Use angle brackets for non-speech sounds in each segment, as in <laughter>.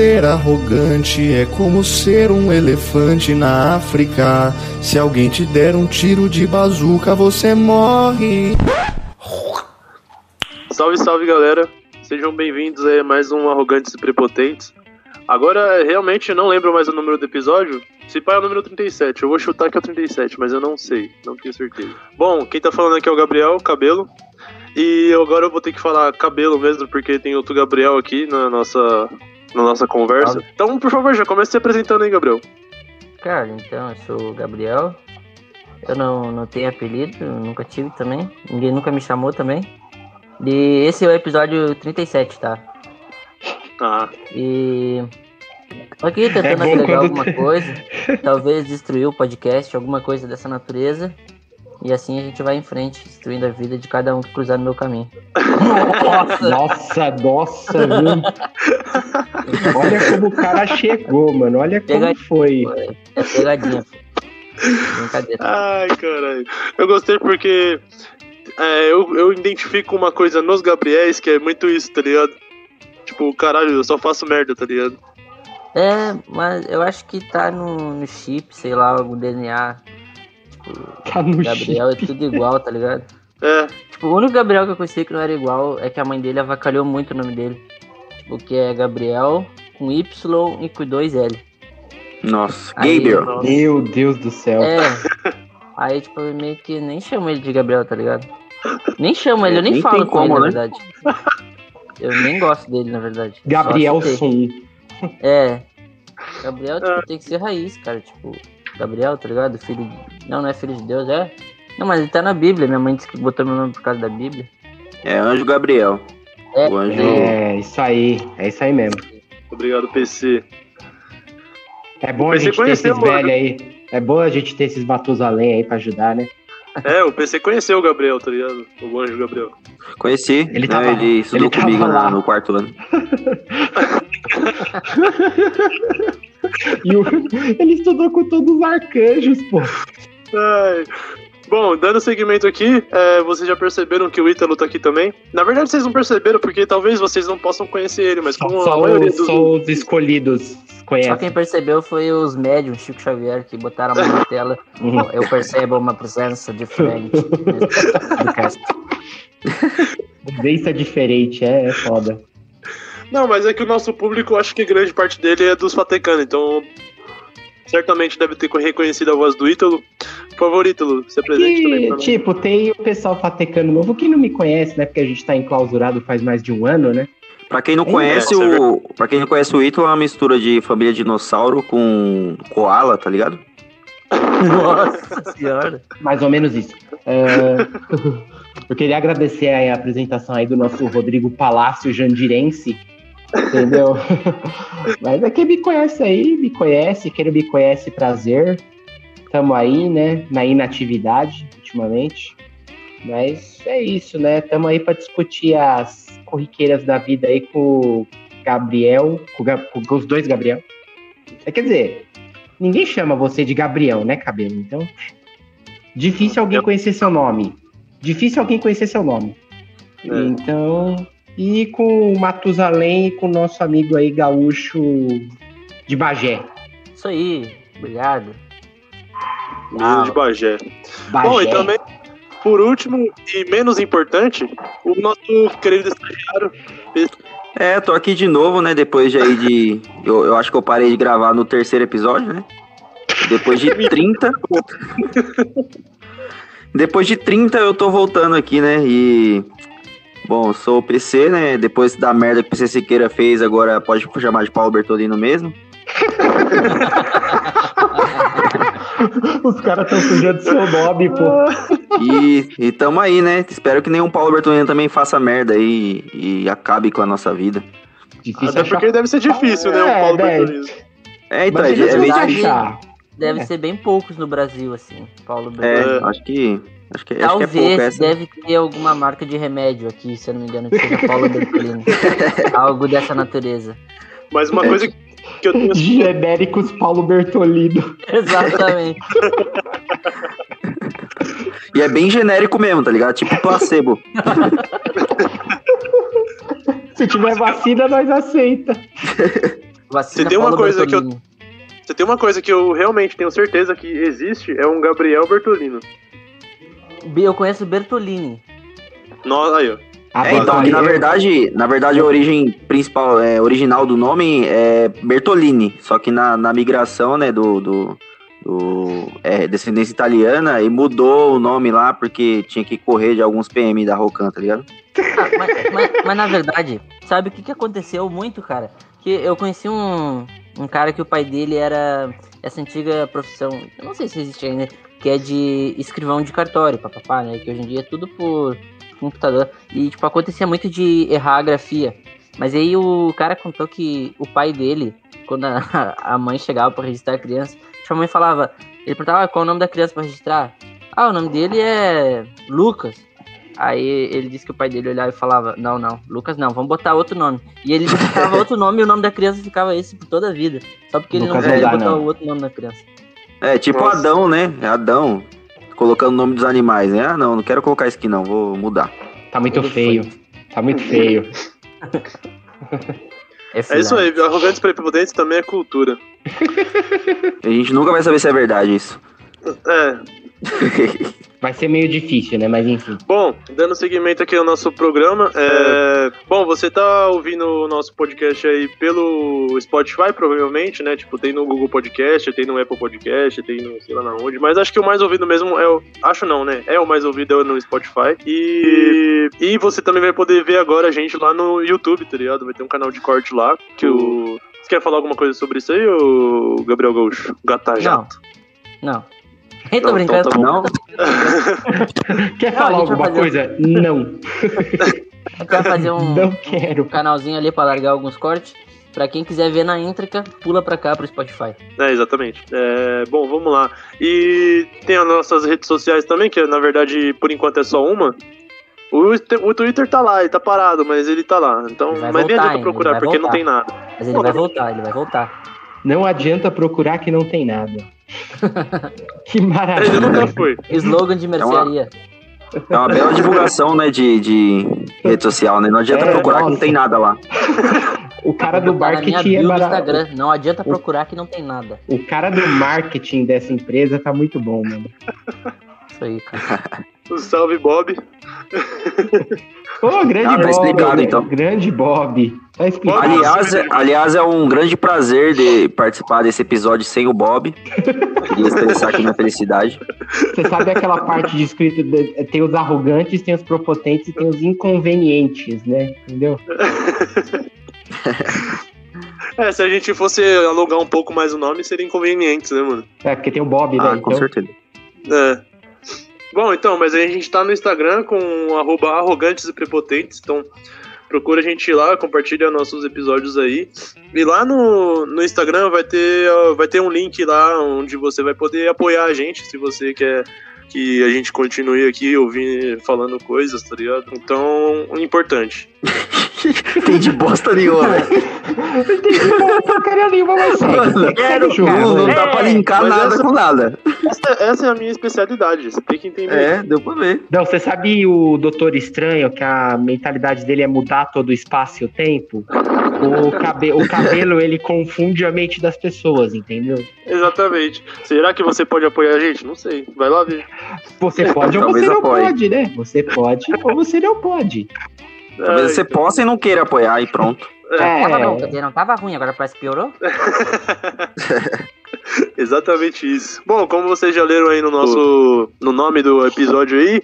ser arrogante, é como ser um elefante na África. Se alguém te der um tiro de bazuca, você morre. Salve, salve galera, sejam bem-vindos a mais um Arrogantes e Prepotentes. Agora, realmente, não lembro mais o número do episódio. Se pá é o número 37, eu vou chutar que é o 37, mas eu não sei, não tenho certeza. Bom, quem tá falando aqui é o Gabriel Cabelo. E agora eu vou ter que falar cabelo mesmo, porque tem outro Gabriel aqui na nossa, na nossa conversa. Então, por favor, já comece se apresentando aí, Gabriel. Cara, então, eu sou o Gabriel. Eu não, não tenho apelido, nunca tive também. Ninguém nunca me chamou também. E esse é o episódio 37, tá? Ah, E. Tô aqui tentando É agregar alguma tem- coisa. Talvez destruir o podcast, alguma coisa dessa natureza. E assim a gente vai em frente, destruindo a vida de cada um que cruzar no meu caminho. Nossa, nossa, viu? Olha como o cara chegou, mano. Olha como Pega- foi. É pegadinha. Brincadeira. ai, caralho. Eu gostei porque é, eu, eu identifico uma coisa nos Gabriéis que é muito isso, tá ligado? Tipo, caralho, eu só faço merda, tá ligado? É, mas eu acho que tá no, no chip, sei lá, algum DNA. Tá no Gabriel é tudo igual, tá ligado? É, Tipo, o único Gabriel que eu conheci que não era igual é que a mãe dele avacalhou muito o nome dele. Tipo, que é Gabriel com Y e com dois L. Nossa, Aí- Gabriel. Meu Deus do céu. É. Aí, tipo, eu meio que nem chamo ele de Gabriel, tá ligado? Nem chamo ele, eu nem, Nem falo com ele, como, na né? verdade. Eu nem gosto dele, na verdade. Só Gabriel citei. Sun. É. Gabriel, tipo, Ah. tem que ser raiz, cara. Tipo, Gabriel, tá ligado? Filho. de- Não, não é filho de Deus, é? Não, mas ele tá na Bíblia. Minha mãe disse que botou meu nome por causa da Bíblia. É Anjo Gabriel. É, O anjo. É, isso aí. É isso aí mesmo. obrigado, PC. É bom a gente ter esses velhos aí. É bom a gente ter esses Matusalém aí pra ajudar, né? É, o PC conheceu o Gabriel, tá ligado? O anjo Gabriel. Conheci. Ele né, tava- ele estudou ele comigo lá. no quarto ano. <laughs> <laughs> E o- ele estudou com todos os arcanjos, pô. Ai. Bom, dando seguimento aqui, é, vocês já perceberam que o Ítalo tá aqui também? Na verdade, vocês não perceberam, porque talvez vocês não possam conhecer ele, mas Só, como só a maioria os, dos. só os escolhidos Só conhecem. quem percebeu foi os médiums, Chico Xavier, que botaram a mão na tela. Uhum. Eu percebo uma presença diferente <laughs> do cast. Vivência diferente, é, é foda. Não, mas é que o nosso público, acho que grande parte dele é dos Fatecanos, então. Certamente deve ter reconhecido a voz do Ítalo. Por favor, Ítalo, se apresente também Que, pra nós. tipo, tem o pessoal fatecano novo que não me conhece, né? Porque a gente tá enclausurado faz mais de um ano, né? Pra quem não É, conhece é o. Para quem não conhece o Ito, é uma mistura de família dinossauro com koala, tá ligado? <laughs> Nossa senhora. Mais ou menos isso. É, <laughs> Eu queria agradecer a apresentação aí do nosso Rodrigo Palácio Jandirense. Entendeu? <laughs> Mas é quem me conhece aí, me conhece, quem não me conhece, prazer. Tamo aí, né? Na inatividade, ultimamente. Mas é isso, né? Tamo aí pra discutir as corriqueiras da vida aí com o Gabriel, com, o Ga- com os dois Gabriel. É, quer dizer, ninguém chama você de Gabriel, né, Cabelo? Então, difícil alguém conhecer seu nome. Difícil alguém conhecer seu nome. É. Então, e com o Matusalém e com o nosso amigo aí gaúcho de Bagé. Isso aí. Obrigado. Menino de Bagé. Bagé. Bom, e também, por último e menos importante, o nosso querido estagiário. É, tô aqui de novo, né? Depois de aí de. <laughs> Eu, eu acho que eu parei de gravar no terceiro episódio, né? Depois de <laughs> 30. Depois de 30 eu tô voltando aqui, né? E. Bom, eu sou o PC, né? Depois da merda que o PC Siqueira fez, agora pode chamar de Paulo Bertolino mesmo. Os caras estão sujando seu nome, pô. E, e tamo aí, né? Espero que nenhum Paulo Bertolino também faça merda aí e, acabe com a nossa vida. Difícil Até achar. porque deve ser difícil, né? O É, Paulo né? Bertolino. É, então, Mas é, é é meio difícil. Deve É. ser bem poucos no Brasil, assim. Paulo É, Bertolini. acho que. Acho que, acho que é Talvez pouco essa. deve ter alguma marca de remédio aqui, se eu não me engano, que seja Paulo Bertolini. <laughs> Algo dessa natureza. Mas uma coisa que eu tenho Genéricos Paulo Bertolino. Exatamente. E é bem genérico mesmo, tá ligado? Tipo placebo. <laughs> Se tiver vacina, nós aceita. <laughs> Vacina Se tem uma Paulo coisa que eu-. Se tem uma coisa que eu realmente tenho certeza que existe, é um Gabriel Bertolino. Eu conheço Bertolini. Nossa, aí, ó. Ah, É, então, que na verdade, na verdade a origem principal, é, original do nome é Bertolini, só que na, na migração, né, do, do, do é, descendência italiana, e mudou o nome lá porque tinha que correr de alguns PM da Rocan, tá ligado? Ah, mas, mas- mas na verdade, sabe o que, que aconteceu muito, cara? Que eu conheci um, um cara que o pai dele era essa antiga profissão, eu não sei se existe ainda, que é de escrivão de cartório, papapá, né? Que hoje em dia é tudo por computador. E, tipo, acontecia muito de errar a grafia. Mas aí o cara contou que o pai dele, quando a, <laughs> a mãe chegava pra registrar a criança, tipo, a mãe falava, ele perguntava "Ah, qual é o nome da criança pra registrar. Ah, o nome dele é Lucas. Aí ele disse que o pai dele olhava e falava, não, não, Lucas não, vamos botar outro nome. E ele digitava <laughs> outro nome e o nome da criança ficava esse por toda a vida. Só porque ele Lucas não não podia dá, botar o outro nome da criança. É, tipo Nossa. Adão, né? É Adão, colocando o nome dos animais, né? Ah, não, não quero colocar isso aqui não, vou mudar. Tá muito Ele feio. Tá muito feio. <laughs> <laughs> É isso aí, arrogantes prepotentes também é cultura. A gente nunca vai saber se é verdade isso. É. Vai ser meio difícil, né? Mas enfim. Bom, dando seguimento aqui ao nosso programa, é... bom, você tá ouvindo o nosso podcast aí pelo Spotify, provavelmente, né? Tipo, tem no Google Podcast, tem no Apple Podcast, tem no sei lá na onde, mas acho que o mais ouvido mesmo é o. Acho não, né? É o mais ouvido é no Spotify. E. E você também vai poder ver agora a gente lá no YouTube, tá ligado? Vai ter um canal de corte lá. Que o. Você quer falar alguma coisa sobre isso aí, ô Gabriel Gaúcho? Gata Não. jato. Não. Eu <laughs> tô Não, brincando. então. Não? <laughs> Quer Não, falar a gente vai alguma coisa? Não. Eu quero fazer um Não quero. canalzinho ali pra largar alguns cortes. Pra quem quiser ver na íntrica, pula pra cá pro Spotify. É, exatamente. É, bom, vamos lá. E tem as nossas redes sociais também, que na verdade, por enquanto é só uma. O, o Twitter tá lá, ele tá parado, mas ele tá lá. Então, vai mas nem adianta procurar, vai porque não voltar. tem nada. Mas ele vai <laughs> voltar, ele vai voltar. Não adianta procurar que não tem nada. <laughs> que Ele maravilha. nunca foi. Slogan de mercearia. É uma bela divulgação, né, de, de rede social, né? Não adianta É, procurar que não nossa. tem nada lá. O cara do na minha marketing é barato. Instagram. Não adianta procurar que não tem nada. O cara do marketing dessa empresa tá muito bom, mano. Isso aí, cara. <laughs> O Salve Bob. Ô, grande Ah, tá Bob. explicado, então. Grande Bob. Tá explicado. Aliás, é- aliás, é um grande prazer de participar desse episódio sem o Bob. Queria expressar aqui minha felicidade. Você sabe aquela parte de escrito, de- tem os arrogantes, tem os propotentes e tem os inconvenientes, né? Entendeu? É, se a gente fosse alongar um pouco mais o nome, seria inconveniente, né, mano? É, porque tem o Bob, né? Ah, com Então, certeza. É. Bom, então, mas aí a gente tá no Instagram com arrogantes e prepotentes, então procura a gente lá, compartilha nossos episódios aí. E lá no, no Instagram vai ter, vai ter um link lá onde você vai poder apoiar a gente, se você quer que a gente continue aqui ouvindo, falando coisas, tá ligado? Então, importante. <laughs> Tem de bosta nenhuma, velho. <laughs> não entendi porcaria nenhuma, mas segue. Mano, Segue o jogo, Não, não dá pra linkar Mas nada essa- com nada. Essa, essa é a minha especialidade, você tem que entender. É, deu pra ver. Não, você sabe o Doutor Estranho, que a mentalidade dele é mudar todo o espaço e o tempo? O, cabe o cabelo, ele confunde a mente das pessoas, entendeu? Exatamente. Será que você pode apoiar a gente? Não sei. Vai lá ver. Você pode ou você não apoie. pode, né? Você pode <laughs> ou você não pode. Talvez Ah, você possa e não queira apoiar e pronto. É, Tava bom, quer dizer, não tava ruim, agora parece que piorou. <laughs> Exatamente isso. Bom, como vocês já leram aí no nosso no nome do episódio aí,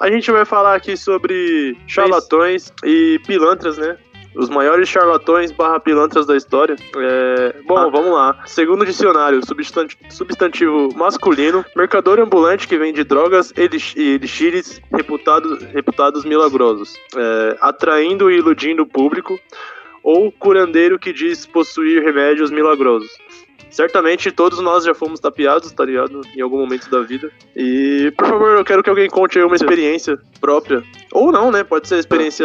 a gente vai falar aqui sobre charlatões e pilantras, né? Os maiores charlatões barra pilantras da história. É, Bom, Ah. vamos lá. Segundo o dicionário, substan- substantivo masculino, mercador ambulante que vende drogas elix- e elixires reputados, reputados milagrosos, é, atraindo e iludindo o público, ou curandeiro que diz possuir remédios milagrosos. Certamente todos nós já fomos tapeados, tá ligado? Em algum momento da vida. E, por favor, eu quero que alguém conte aí uma experiência própria. Ou não, né? Pode ser experiência.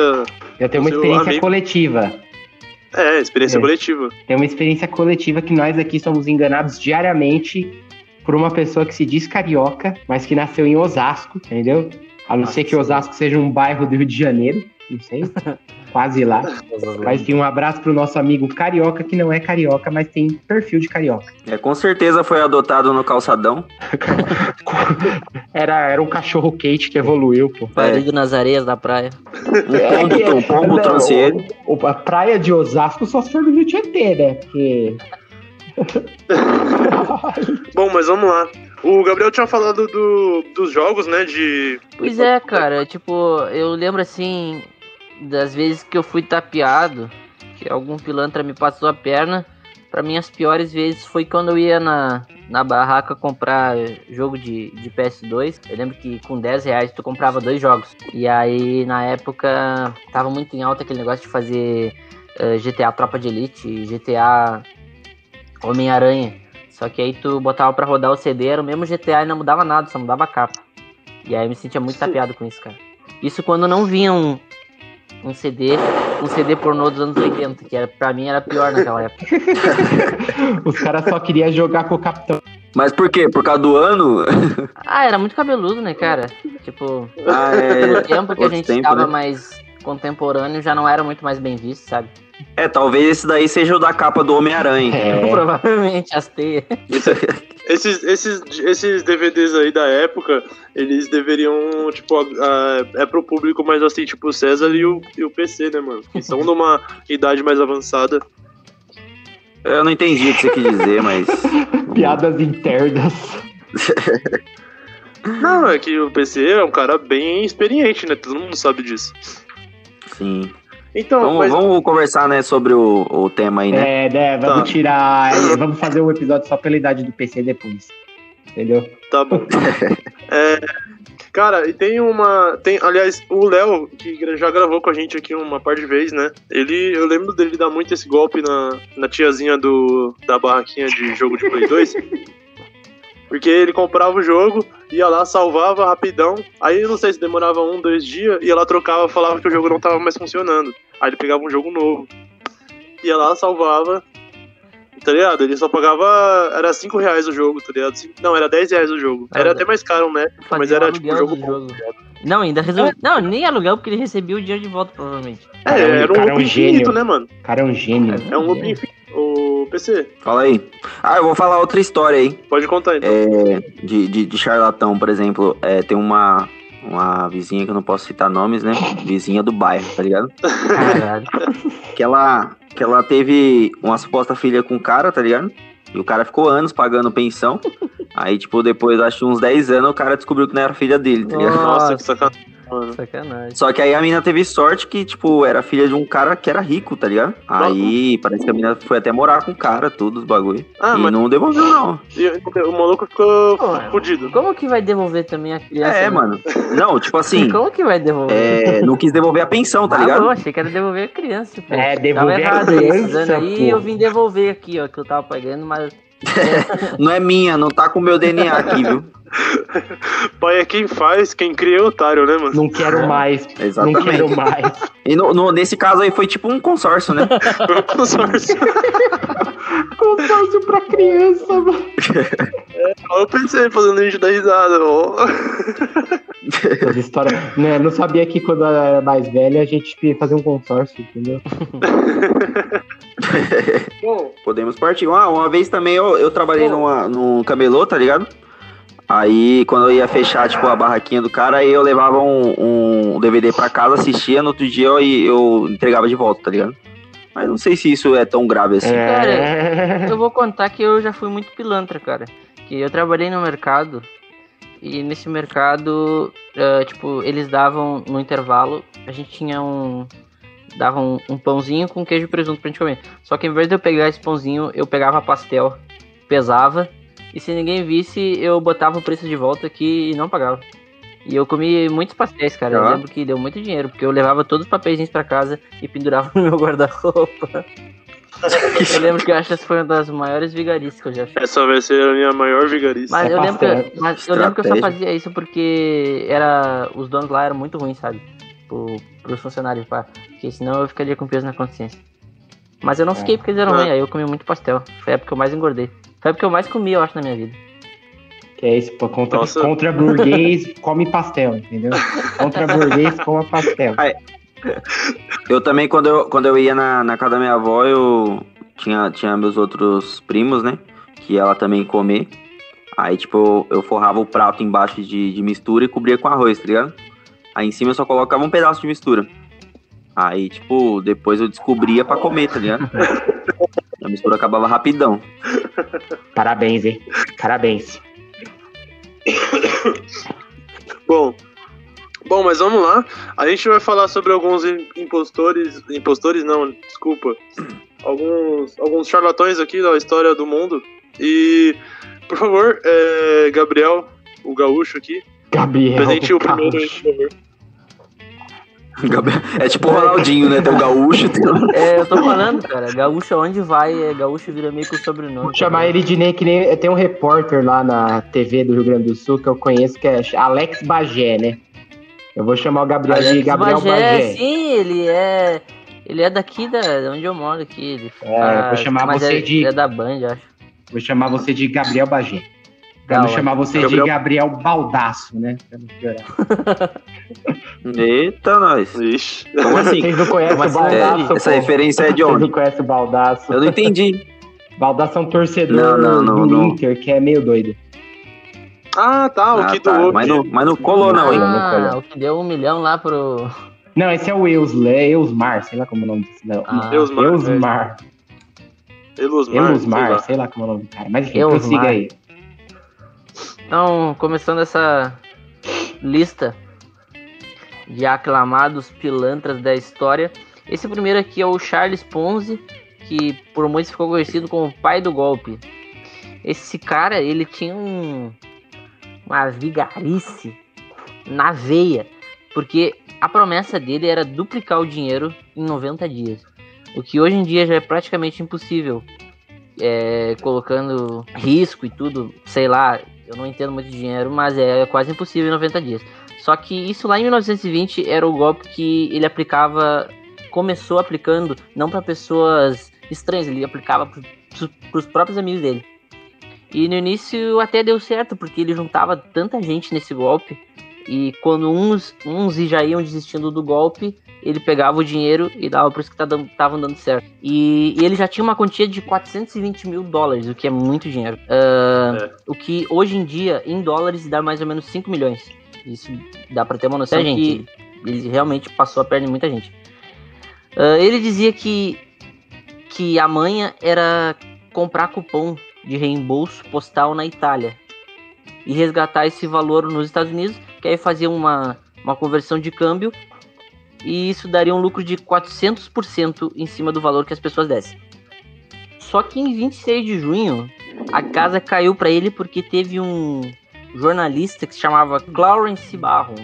Eu tenho uma experiência amigo. coletiva. É, experiência É. coletiva. Tem uma experiência coletiva que nós aqui somos enganados diariamente por uma pessoa que se diz carioca, mas que nasceu em Osasco, entendeu? A não Nossa, ser que. Osasco seja um bairro do Rio de Janeiro, não sei. <laughs> quase lá. Mas sim, um abraço pro nosso amigo carioca, que não é carioca, mas tem perfil de carioca. É, com certeza foi adotado no calçadão. <laughs> Era, era um cachorro quente que evoluiu, pô. Parido nas areias da praia. Um pombo, um pombo Não, trouxe ele. o- a praia de Osasco só se for no Rio Tietê, né? Porque. <laughs> Bom, mas vamos lá. O Gabriel tinha falado do- dos jogos, né? De. Pois é, cara, tipo, eu lembro assim das vezes que eu fui tapeado, que algum pilantra me passou a perna. Pra mim, as piores vezes foi quando eu ia na, na barraca comprar jogo de, de PS2. Eu lembro que com 10 reais tu comprava dois jogos. E aí, na época, tava muito em alta aquele negócio de fazer eh, GTA Tropa de Elite, GTA Homem-Aranha. Só que aí tu botava pra rodar o CD, era o mesmo GTA e não mudava nada, só mudava a capa. E aí eu me sentia muito tapeado com isso, cara. Isso quando não vinha um, CD, um CD pornô dos anos 80, que era, pra mim era pior naquela época. <laughs> Os caras só queriam jogar com o capitão. Mas por quê? Por causa do ano? <laughs> Ah, era muito cabeludo, né, cara? Tipo, Ah, pelo é. tempo que a gente tempo, tava né? mais contemporâneo, já não era muito mais bem visto, sabe? É, talvez esse daí seja o da capa do Homem-Aranha. É, <laughs> Provavelmente, as teias. Esses, esses, esses DVDs aí da época, eles deveriam, tipo, a- a- é pro público mais assim, tipo o César e o, e o PC, né, mano? Que são numa <laughs> idade mais avançada. Eu não entendi o que você quis dizer, mas. <laughs> piadas internas. <laughs> Não, é que o PC é um cara bem experiente, né? Todo mundo sabe disso. Sim. Então, Vamos, mas vamos conversar, né, sobre o, o tema aí, né? É, né? Vamos Tá. tirar. <laughs> Vamos fazer um episódio só pela idade do PC depois. Entendeu? Tá bom. <laughs> É, cara, e tem uma. Tem, aliás, o Léo, que já gravou com a gente aqui uma par de vezes, né? Ele. Eu lembro dele dar muito esse golpe na, na tiazinha do, da barraquinha de jogo de Play 2. <laughs> Porque ele comprava o jogo, ia lá, salvava rapidão. Aí eu não sei se demorava um, dois dias, ia lá, trocava, falava que o jogo não tava mais funcionando. Aí ele pegava um jogo novo. Ia lá, salvava. Tá ligado? Ele só pagava. Era 5 reais o jogo, tá ligado? Cinco- Não, era 10 reais o jogo. Era Ah, até mais caro, né? Mas era tipo um aluguel jogo jogo. Não, ainda resolveu. Não, nem aluguel, porque ele recebia o dinheiro de volta, provavelmente. É, Cara, era um cara é um loop infinito, gênio. né, mano? O cara é um gênio. É um loop infinito. PC, Fala aí. Ah, eu vou falar outra história aí. pode contar então. É, de, de, de charlatão, por exemplo. É, tem uma, uma vizinha que eu não posso citar nomes, né? Vizinha do bairro, tá ligado? Caralho. <laughs> Que ela, que ela teve uma suposta filha com um cara, tá ligado? E o cara ficou anos pagando pensão. Aí, tipo, depois, acho que uns 10 anos, o cara descobriu que não era filha dele, tá ligado? Nossa, Nossa. que sacanagem, mano. Sacanagem. Só que aí a menina teve sorte que, tipo, era filha de um cara que era rico, tá ligado? Aí parece que a menina foi até morar com o cara, tudo, os bagulho. Ah, e mas não devolveu, não. e o maluco ficou Pô, fudido. Como que vai devolver também a criança? É, né? mano. Não, tipo assim, <laughs> Como que vai devolver? é, não quis devolver a pensão, tá Ah, ligado? não, achei que era devolver a criança, pô. É, Tava devolver a aí, esses criança, anos aí eu vim devolver aqui, ó, que eu tava pagando, mas <laughs> Não é minha, não tá com o meu DNA aqui, viu? <laughs> Pai é quem faz, quem cria é otário, né, mano? Não quero mais. Não Exatamente. quero mais. E no, no- nesse caso aí foi tipo um consórcio, né? Foi <laughs> um consórcio. <laughs> Consórcio pra criança, mano. Olha o PC fazendo a gente dar risada, ó. História. Né, não sabia que quando eu era mais velho a gente ia fazer um consórcio, entendeu? Bom, Podemos partir. Ah, uma vez também eu, eu trabalhei numa, num camelô, tá ligado? Aí, quando eu ia fechar, tipo, a barraquinha do cara, aí eu levava um, um DVD pra casa, assistia, no outro dia eu, eu entregava de volta, tá ligado? Mas não sei se isso é tão grave assim. É. eu vou contar que eu já fui muito pilantra, cara. Que eu trabalhei no mercado e nesse mercado, eh, tipo, eles davam no intervalo, a gente tinha um. Davam um, um pãozinho com queijo e presunto pra gente comer. Só que em vez de eu pegar esse pãozinho, eu pegava pastel, pesava, e se ninguém visse, eu botava o preço de volta aqui e não pagava. E eu comi muitos pastéis, cara. Eu Ah. lembro que deu muito dinheiro, porque eu levava todos os papeizinhos pra casa e pendurava <laughs> no meu guarda-roupa. <laughs> eu lembro que eu acho que essa foi uma das maiores vigarices que eu já fiz. essa vai ser a minha maior vigarice. Mas, É eu lembro, que, mas eu lembro que eu só fazia isso porque era, os donos lá eram muito ruins, sabe? Pro, pros funcionários, pá. Porque senão eu ficaria com peso na consciência. Mas eu não fiquei porque eles eram Ah. ruins, aí eu comi muito pastel. Foi a época que eu mais engordei. Foi a época que eu mais comi, eu acho, na minha vida. Que é isso, pô, contra, Nossa. contra burguês, <laughs> come pastel, entendeu? Contra burguês, coma pastel. Eu também, quando eu, quando eu ia na, na casa da minha avó, eu tinha, tinha meus outros primos, né? Que ela também comer. Aí, tipo, eu, eu forrava o prato embaixo de, de mistura e cobria com arroz, tá ligado? Aí em cima eu só colocava um pedaço de mistura. Aí, tipo, depois eu descobria pra comer, tá ligado? <laughs> A mistura acabava rapidão. <laughs> Parabéns, hein? Parabéns. Bom, bom, mas vamos lá. A gente vai falar sobre alguns im- impostores, impostores não, desculpa. Alguns, alguns charlatões aqui da história do mundo. E, por favor, é, Gabriel, o gaúcho aqui, Gabriel. presente o primeiro, por favor. É tipo o Ronaldinho, né? Tem o gaúcho, tem. É, eu tô falando, cara. Gaúcho onde vai, é, gaúcho vira meio que o sobrenome. Vou chamar ele de nem que nem. Tem um repórter lá na TV do Rio Grande do Sul que eu conheço, que é Alex Bagé, né? Eu vou chamar o Gabriel de Alex Gabriel Bagé, Bagé. sim, ele é. Ele é daqui da onde eu moro aqui. Ele É, eu vou chamar mas você é, de- É da Band, acho. Vou chamar você de Gabriel Bagé. Pra não chamar você Gabriel- de Gabriel Baldaço, né? Pra não piorar. Eita, nós. Ixi. Como assim? Vocês não conhecem Mas o é- Baldaço? Essa pô? referência é de Vocês onde? não conhecem o Baldaço? Eu não entendi. Baldaço é um torcedor Não, não, não, do não. Inter, que é meio doido. Ah, tá, o Ah, que tá. doou. Mas não, mas não colou, não, hein? Ah, o que deu um milhão lá pro. Não, esse é o Eusle, é Eusmar, sei lá como é o nome desse. Não. Ah, Eusmar, Eusmar. Elusmar. Eusmar, sei lá. sei lá como é o nome do cara. Mas enfim, Eusmar. prossiga aí. Então, começando essa lista de aclamados pilantras da história. Esse primeiro aqui é o Charles Ponzi, que por muitos ficou conhecido como o pai do golpe. Esse cara, ele tinha um, uma vigarice na veia, porque a promessa dele era duplicar o dinheiro em 90 dias. O que hoje em dia já é praticamente impossível. É, colocando risco e tudo, sei lá, eu não entendo muito de dinheiro, mas é quase impossível em 90 dias. Só que isso lá em 1920 era o golpe que ele aplicava, começou aplicando não para pessoas estranhas, ele aplicava para os próprios amigos dele. E no início até deu certo, porque ele juntava tanta gente nesse golpe, e quando uns, uns já iam desistindo do golpe, ele pegava o dinheiro e dava para os que estavam dando certo. E, e ele já tinha uma quantia de 420 mil dólares, o que é muito dinheiro. Ah, O que hoje em dia, em dólares, dá mais ou menos 5 milhões. Isso dá pra ter uma noção que ele realmente passou a perna em muita gente. Ah, ele dizia que, que a manha era comprar cupom de reembolso postal na Itália e resgatar esse valor nos Estados Unidos, que aí fazia uma, uma conversão de câmbio e isso daria um lucro de 400% em cima do valor que as pessoas dessem. Só que em 26 de junho, a casa caiu para ele porque teve um jornalista que se chamava Clarence Barron,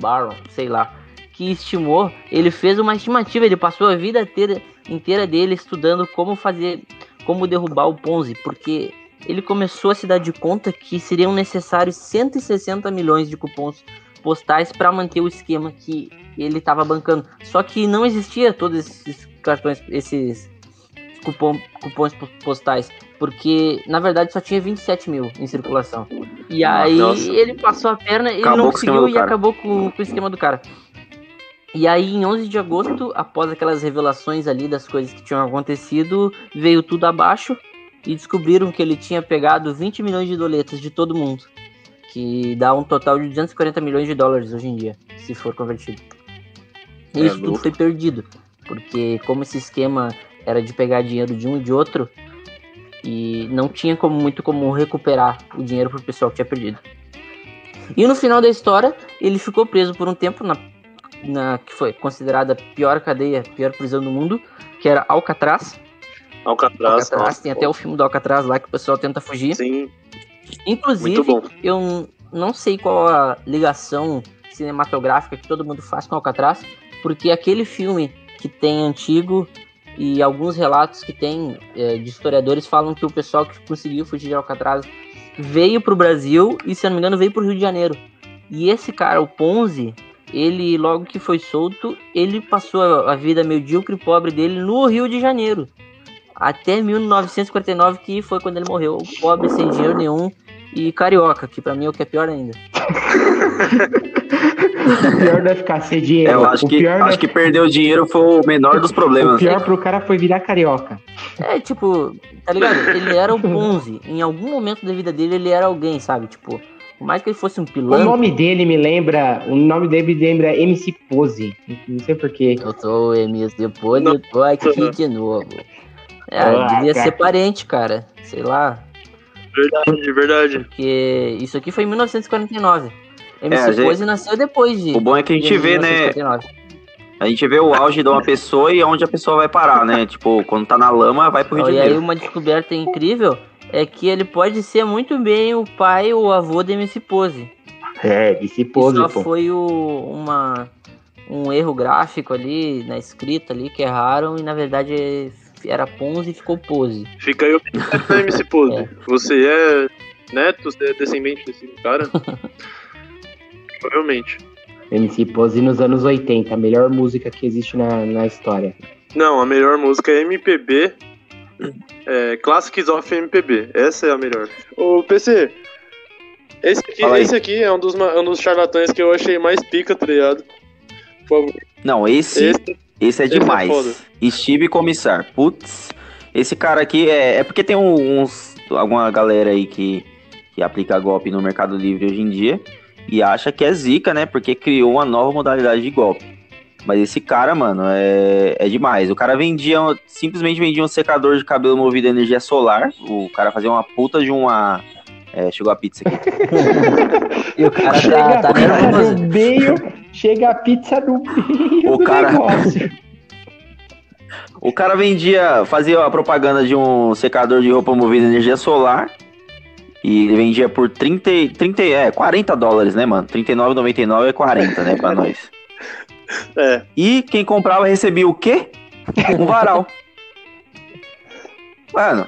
Barron, sei lá, que estimou, ele fez uma estimativa, ele passou a vida inteira, dele estudando como fazer, como derrubar o Ponzi, porque ele começou a se dar de conta que seriam necessários 160 milhões de cupons postais para manter o esquema que ele estava bancando. Só que não existia todos esses cartões, esses cupom, cupons postais, porque na verdade só tinha 27 mil em circulação. E aí Nossa. ele passou a perna, ele Acabou não conseguiu e acabou com, com o esquema do cara. E aí, em 11 de agosto, após aquelas revelações ali das coisas que tinham acontecido, veio tudo abaixo e descobriram que ele tinha pegado 20 milhões de doletas de todo mundo, que dá um total de 240 milhões de dólares hoje em dia, se for convertido. E isso tudo louco. foi perdido, porque como esse esquema era de pegar dinheiro de um e de outro, e não tinha como muito como recuperar o dinheiro pro pessoal que tinha perdido. E no final da história, ele ficou preso por um tempo na, na que foi considerada a pior cadeia, a pior prisão do mundo, que era Alcatraz. Alcatraz, Alcatraz nossa. tem até o filme do Alcatraz lá que o pessoal tenta fugir. Sim, Inclusive, eu não sei qual a ligação cinematográfica que todo mundo faz com Alcatraz, porque aquele filme que tem antigo e alguns relatos que tem eh, de historiadores falam que o pessoal que conseguiu fugir de Alcatraz veio pro Brasil e, se não me engano, veio pro Rio de Janeiro. E esse cara, o Ponzi, ele logo que foi solto, ele passou a, vida medíocre e pobre dele no Rio de Janeiro. Até 1949, que foi quando ele morreu, pobre, sem dinheiro nenhum e carioca, que pra mim é o que é pior ainda. <laughs> O pior não é ficar sem dinheiro. É, eu acho o que, pior é acho que perder o dinheiro foi o menor dos O problemas. pior pro cara foi virar carioca. É, tipo, tá ligado? Ele era o Ponzi. Em algum momento da vida dele, ele era alguém, sabe? Tipo, por mais que ele fosse um O pilantra. nome dele me lembra. O nome dele me lembra MC Pose. Não sei porquê. Eu sou o depois, eu tô aqui de novo. É, Ah, devia cara. ser parente, cara. Sei lá. Verdade, verdade. Porque isso aqui foi em 1949. É, MC gente- Pose nasceu depois de. O bom é que a gente vê, né? 1949. A gente vê o auge de uma <laughs> pessoa e onde a pessoa vai parar, né? Tipo, quando tá na lama, vai pro Rio de E aí Janeiro. uma descoberta incrível é que ele pode ser muito bem o pai ou o avô de MC Pose. É, MC E Pose, só pô. foi o, uma, um erro gráfico ali, na escrita ali, que erraram e na verdade era Ponzi e ficou Pose. Fica aí o <laughs> da MC Pose. É. Você é neto, você é descendente desse cara? <laughs> Provavelmente. MC Pose nos anos 80, a melhor música que existe na, na história. Não, a melhor música é MPB. É, Classics of MPB. Essa é a melhor. Ô, PC. Esse aqui, esse aqui é um dos, um dos charlatães que eu achei mais pica, tá ligado? Por favor. Não, esse, esse, Esse, é esse é demais. Steve Comissar. Putz, esse cara aqui é, é porque tem uns. alguma galera aí que, que aplica golpe no Mercado Livre hoje em dia e acha que é zica, né? Porque criou uma nova modalidade de golpe. Mas esse cara, mano, é, é demais. O cara vendia, simplesmente vendia um secador de cabelo movido a energia solar. O cara fazia uma puta de uma. É, chegou a pizza aqui. <laughs> E o cara chega tá, a tá pizza nervoso. no meio, chega a pizza no meio O do cara- negócio. O cara vendia, fazia a propaganda de um secador de roupa movido a energia solar. E ele vendia por 30, e- 30 e- é, 40 dólares, né, mano? 39,99 é 40, né, pra nós. <laughs> É. E quem comprava recebia o quê? Um varal. <laughs> Mano,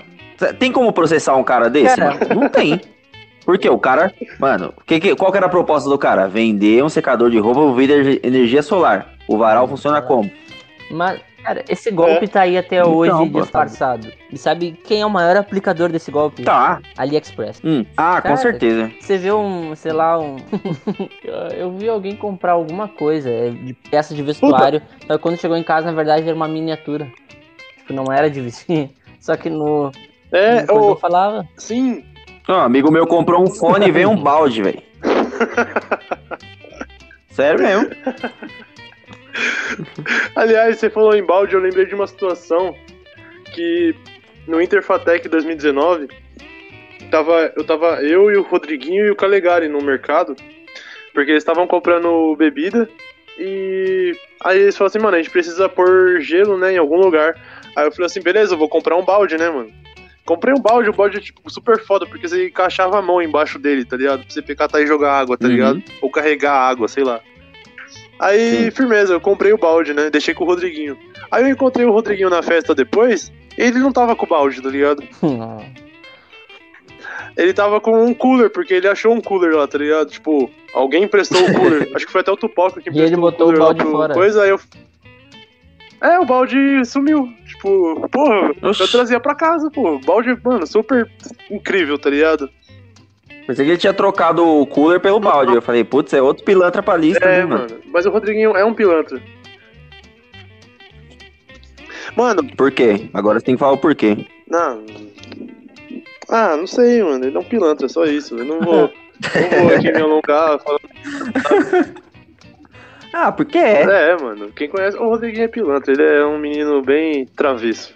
tem como processar um cara desse? Cara. mano? Não tem. Porque o cara, mano, que, que- qual que era a proposta do cara? Vender um secador de roupa energia- energia solar. O varal funciona como? Mas, cara, esse golpe tá aí até Então, hoje pô, disfarçado. E sabe quem é o maior aplicador desse golpe? Tá. AliExpress. Hum. Ah, com Cara, certeza. Você vê um, sei lá, um. <laughs> eu vi alguém comprar alguma coisa é, de peça de vestuário. Só que quando chegou em casa, na verdade, era uma miniatura. Tipo, não era de vestir. <laughs> Só que no. É, ô, eu falava. sim. Ó, um amigo meu comprou um fone e veio um <laughs> balde, velho. Sério mesmo. <laughs> Aliás, você falou em balde, eu lembrei de uma situação que no Interfatec 2019 tava, eu tava eu e o Rodriguinho e o Calegari no mercado, porque eles estavam comprando bebida e aí eles falaram assim, mano, a gente precisa pôr gelo, né, em algum lugar. Aí eu falei assim, beleza, eu vou comprar um balde, né, mano? Comprei um balde, o balde é tipo super foda, porque você encaixava a mão embaixo dele, tá ligado? Pra você pegar e jogar água, tá Uhum. ligado? Ou carregar água, sei lá. Aí, Sim. firmeza, eu comprei o balde, né? Deixei com o Rodriguinho. Aí eu encontrei o Rodriguinho na festa depois, e ele não tava com o balde, tá ligado? <laughs> Ele tava com um cooler, porque ele achou um cooler lá, tá ligado? Tipo, alguém emprestou o cooler. <laughs> Acho que foi até o Tupac que E emprestou ele botou o cooler lá balde fora. Coisa, aí eu... É, o balde sumiu. Tipo, porra, Oxi. eu trazia pra casa, pô. Balde, mano, super incrível, tá ligado? Pensei que ele tinha trocado o cooler pelo balde. Eu falei, putz, é outro pilantra pra lista, É, né, mano? mano. Mas o Rodriguinho é um pilantra. Mano, Por quê? Agora você tem que falar o porquê. não. Ah, não sei, mano. Ele é um pilantra, só isso. Eu não vou, não vou aqui me alongar falando. Ah, porque é. É, mano. Quem conhece. O Rodriguinho é pilantra. Ele é um menino bem travesso.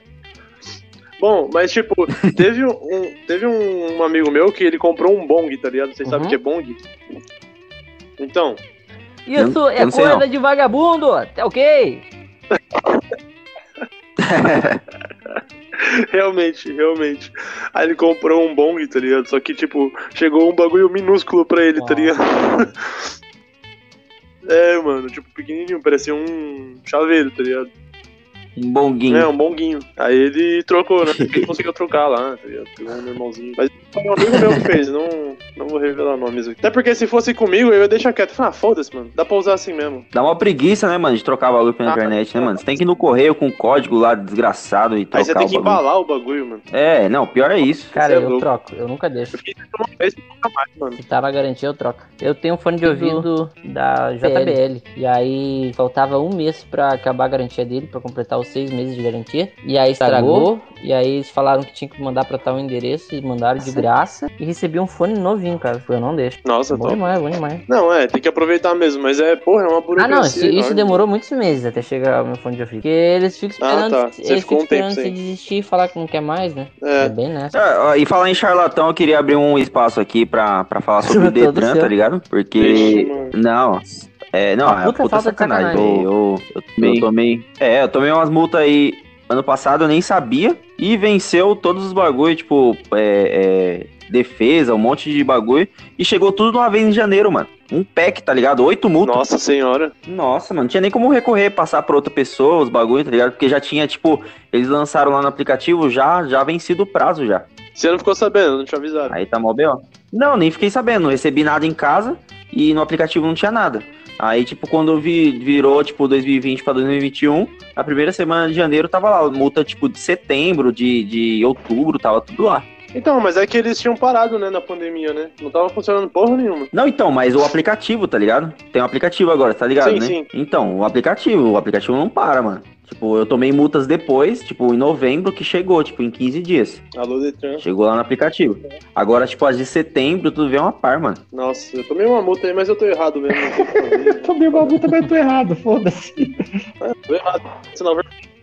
Bom, mas tipo, <laughs> teve um, teve um amigo meu que ele comprou um bong, tá ligado? Vocês sabem o Uhum. que é bong? Então, Isso Eu- eu é sei, coisa não. de vagabundo, tá ok? <laughs> realmente, realmente. Aí ele comprou um bong, tá ligado? Só que, tipo, chegou um bagulho minúsculo pra ele, tá Nossa. ligado? <laughs> é, mano, tipo, pequenininho, parecia um chaveiro, tá ligado? Um bonguinho. É, um bonguinho. Aí ele trocou, né? Ele conseguiu trocar lá, tá ligado? Pegou um normalzinho. Mas foi um amigo meu que fez, não, Não vou revelar nomes aqui. Até porque se fosse comigo, eu ia deixar quieto. Falar, ah, foda-se, mano. Dá pra usar assim mesmo. Dá uma preguiça, né, mano, de trocar bagulho pela Ah, internet, né, mano? Você tem que ir no correio com código lá desgraçado e trocar Aí você tem que embalar o bagulho, mano. É, não, pior é isso. Cara, é eu troco, eu nunca deixo. Eu fiz isso uma vez nunca mais, mano. Se tá na garantia, eu troco. Eu tenho um fone de ouvido da JBL. E aí faltava um mês pra acabar a garantia dele, pra completar os seis meses de garantia. E aí estragou. E aí eles falaram que tinha que mandar pra tal endereço. E mandaram de graça. E recebi um fone novinho, cara. Eu não deixo. Nossa, bom top. demais, bom demais. Não, é, tem que aproveitar mesmo, mas é, porra, é uma Ah, burocracia. não, isso, isso demorou muitos meses até chegar o meu fone de ouvido. Porque eles ficam Ah, esperando, tá. Você eles ficou ficam um tempo esperando você sem. desistir e falar que não quer mais, né? É, É. bem nessa. Ah, ó, e falar em charlatão, eu queria abrir um espaço aqui pra, pra falar <laughs> sobre o Detran, seu. tá ligado? Porque. Mano. Não. É, não, Uma é puta de sacanagem. sacanagem. Eu, eu, eu tomei, eu tomei. É, eu tomei umas multas aí. Ano passado eu nem sabia. E venceu todos os bagulho, tipo, é, é, defesa, um monte de bagulho. E chegou tudo de uma vez em janeiro, mano. Um pack, tá ligado? Oito multas. Nossa senhora. Nossa, mano, não tinha nem como recorrer, passar pra outra pessoa, os bagulho, tá ligado? Porque já tinha, tipo, eles lançaram lá no aplicativo, já, já vencido o prazo já. Você não ficou sabendo, não te avisaram. Aí tá mó B.O. Não, nem fiquei sabendo, não recebi nada em casa e no aplicativo não tinha nada. Aí, tipo, quando vi, virou, tipo, 2020 pra 2021, a primeira semana de janeiro tava lá, multa, tipo, de setembro, de, de outubro, tava tudo lá. Então, mas é que eles tinham parado, né, na pandemia, né? Não tava funcionando porra nenhuma. Não, então, mas o aplicativo, tá ligado? Tem um aplicativo agora, tá ligado, Sim, né? sim. Então, o aplicativo, o aplicativo não para, mano. Tipo, eu tomei multas depois, tipo, em novembro, que chegou, tipo, em 15 dias. Alô, Detran. Chegou lá no aplicativo. Agora, tipo, as de setembro, tudo vem uma par, mano. Nossa, eu tomei uma multa aí, mas eu tô errado mesmo. <laughs> Eu tomei uma multa, mas tô errado, foda-se. tô errado. Senão,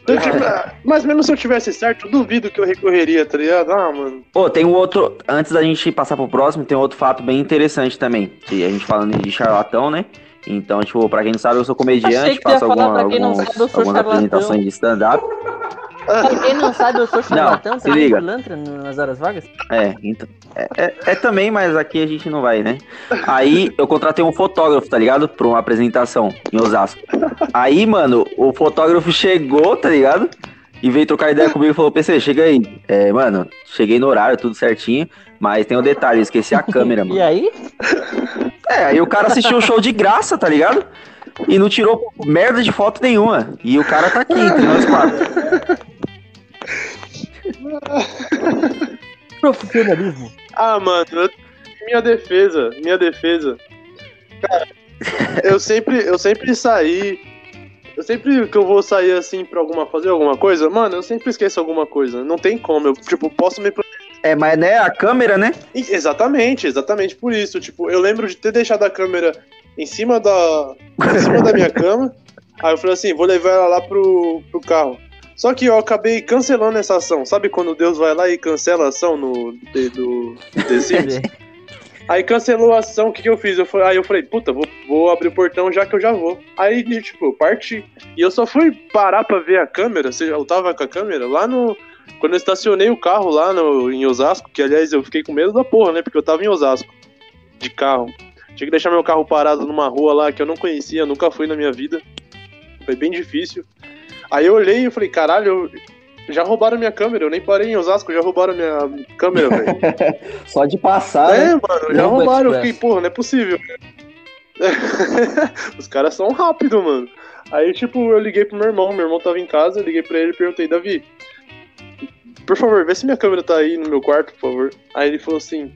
se eu tiver- mas mesmo se eu tivesse certo, eu duvido que eu recorreria, tá ligado? Ah, mano. Pô, tem um outro. Antes da gente passar pro próximo, tem um outro fato bem interessante também. Que a gente falando de charlatão, né? Então, tipo, pra quem não sabe, eu sou comediante, faço alguma, não alguns- sabe, sou algumas apresentações de stand-up. Pra quem não sabe, eu sou charlatão, se também liga. nas horas vagas. É, então. É, é- é também, mas aqui a gente não vai, né? Aí eu contratei um fotógrafo, tá ligado? Pra uma apresentação em Osasco. Aí, mano, o fotógrafo chegou, tá ligado? E veio trocar ideia comigo e falou: PC, chega aí. É, mano, cheguei no horário, tudo certinho. Mas tem um detalhe, esqueci a câmera, <laughs> mano. E aí? É, aí o cara assistiu o show de graça, tá ligado? E não tirou merda de foto nenhuma. E o cara tá aqui, entre nós quatro. <laughs> Profissionalismo. Ah, mano, eu- minha defesa, minha defesa. Cara, eu sempre, eu sempre saí. Eu sempre que eu vou sair assim pra alguma, fazer alguma coisa, mano, eu sempre esqueço alguma coisa. Não tem como. Eu, tipo, posso me. É, mas né, a câmera, né? E- Exatamente, exatamente por isso. Tipo, eu lembro de ter deixado a câmera em cima da. em cima da minha cama. Aí eu falei assim, vou levar ela lá pro, pro carro. Só que eu acabei cancelando essa ação. Sabe quando Deus vai lá e cancela a ação no do, do The Sims? <laughs> Aí cancelou a ação, o que, que eu fiz? Eu falei, aí eu falei, puta, vou, vou abrir o portão já que eu já vou. Aí, tipo, parti. E eu só fui parar pra ver a câmera, seja, eu tava com a câmera lá no. Quando eu estacionei o carro lá no, em Osasco, que aliás eu fiquei com medo da porra, né? Porque eu tava em Osasco, de carro. Tinha que deixar meu carro parado numa rua lá que eu não conhecia, nunca fui na minha vida. Foi bem difícil. Aí eu olhei e falei, caralho, eu- já roubaram minha câmera, eu nem parei em Osasco, já roubaram minha câmera, velho. <laughs> Só de passar, É, né? mano, já roubaram. Eu fiquei, porra, não é possível. <laughs> Os caras são rápidos, mano. Aí, tipo, eu liguei pro meu irmão, meu irmão tava em casa, eu liguei pra ele e perguntei, Davi, por favor, vê se minha câmera tá aí no meu quarto, por favor. Aí ele falou assim,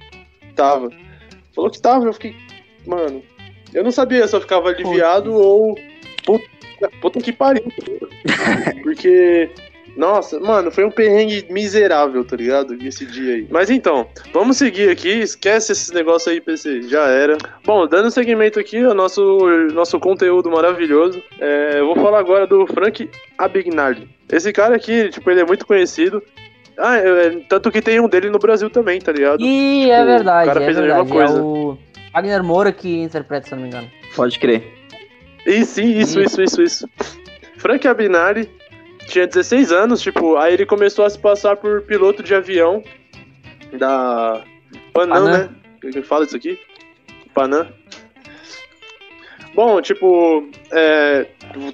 tava. Falou que tava, eu fiquei, mano, eu não sabia se eu ficava aliviado ou. Puta, puta que pariu. <laughs> Porque. Nossa, mano, foi um perrengue miserável, tá ligado? Esse dia aí. Mas então, vamos seguir aqui. Esquece esses negócios aí, PC. Já era. Bom, dando seguimento aqui ao nosso, nosso conteúdo maravilhoso, é, eu vou falar agora do Frank Abagnale. Esse cara aqui, tipo, ele é muito conhecido. Ah, é, tanto que tem um dele no Brasil também, tá ligado? E é Tipo, verdade, o cara é fez a mesma verdade. É coisa. o Wagner Moura que interpreta, se eu não me engano. Pode crer. E sim, isso, isso, isso, isso. Frank Abinari tinha 16 anos, tipo, aí ele começou a se passar por piloto de avião da Panam, Panam. né? Quem fala isso aqui? Panam. Bom, tipo, é,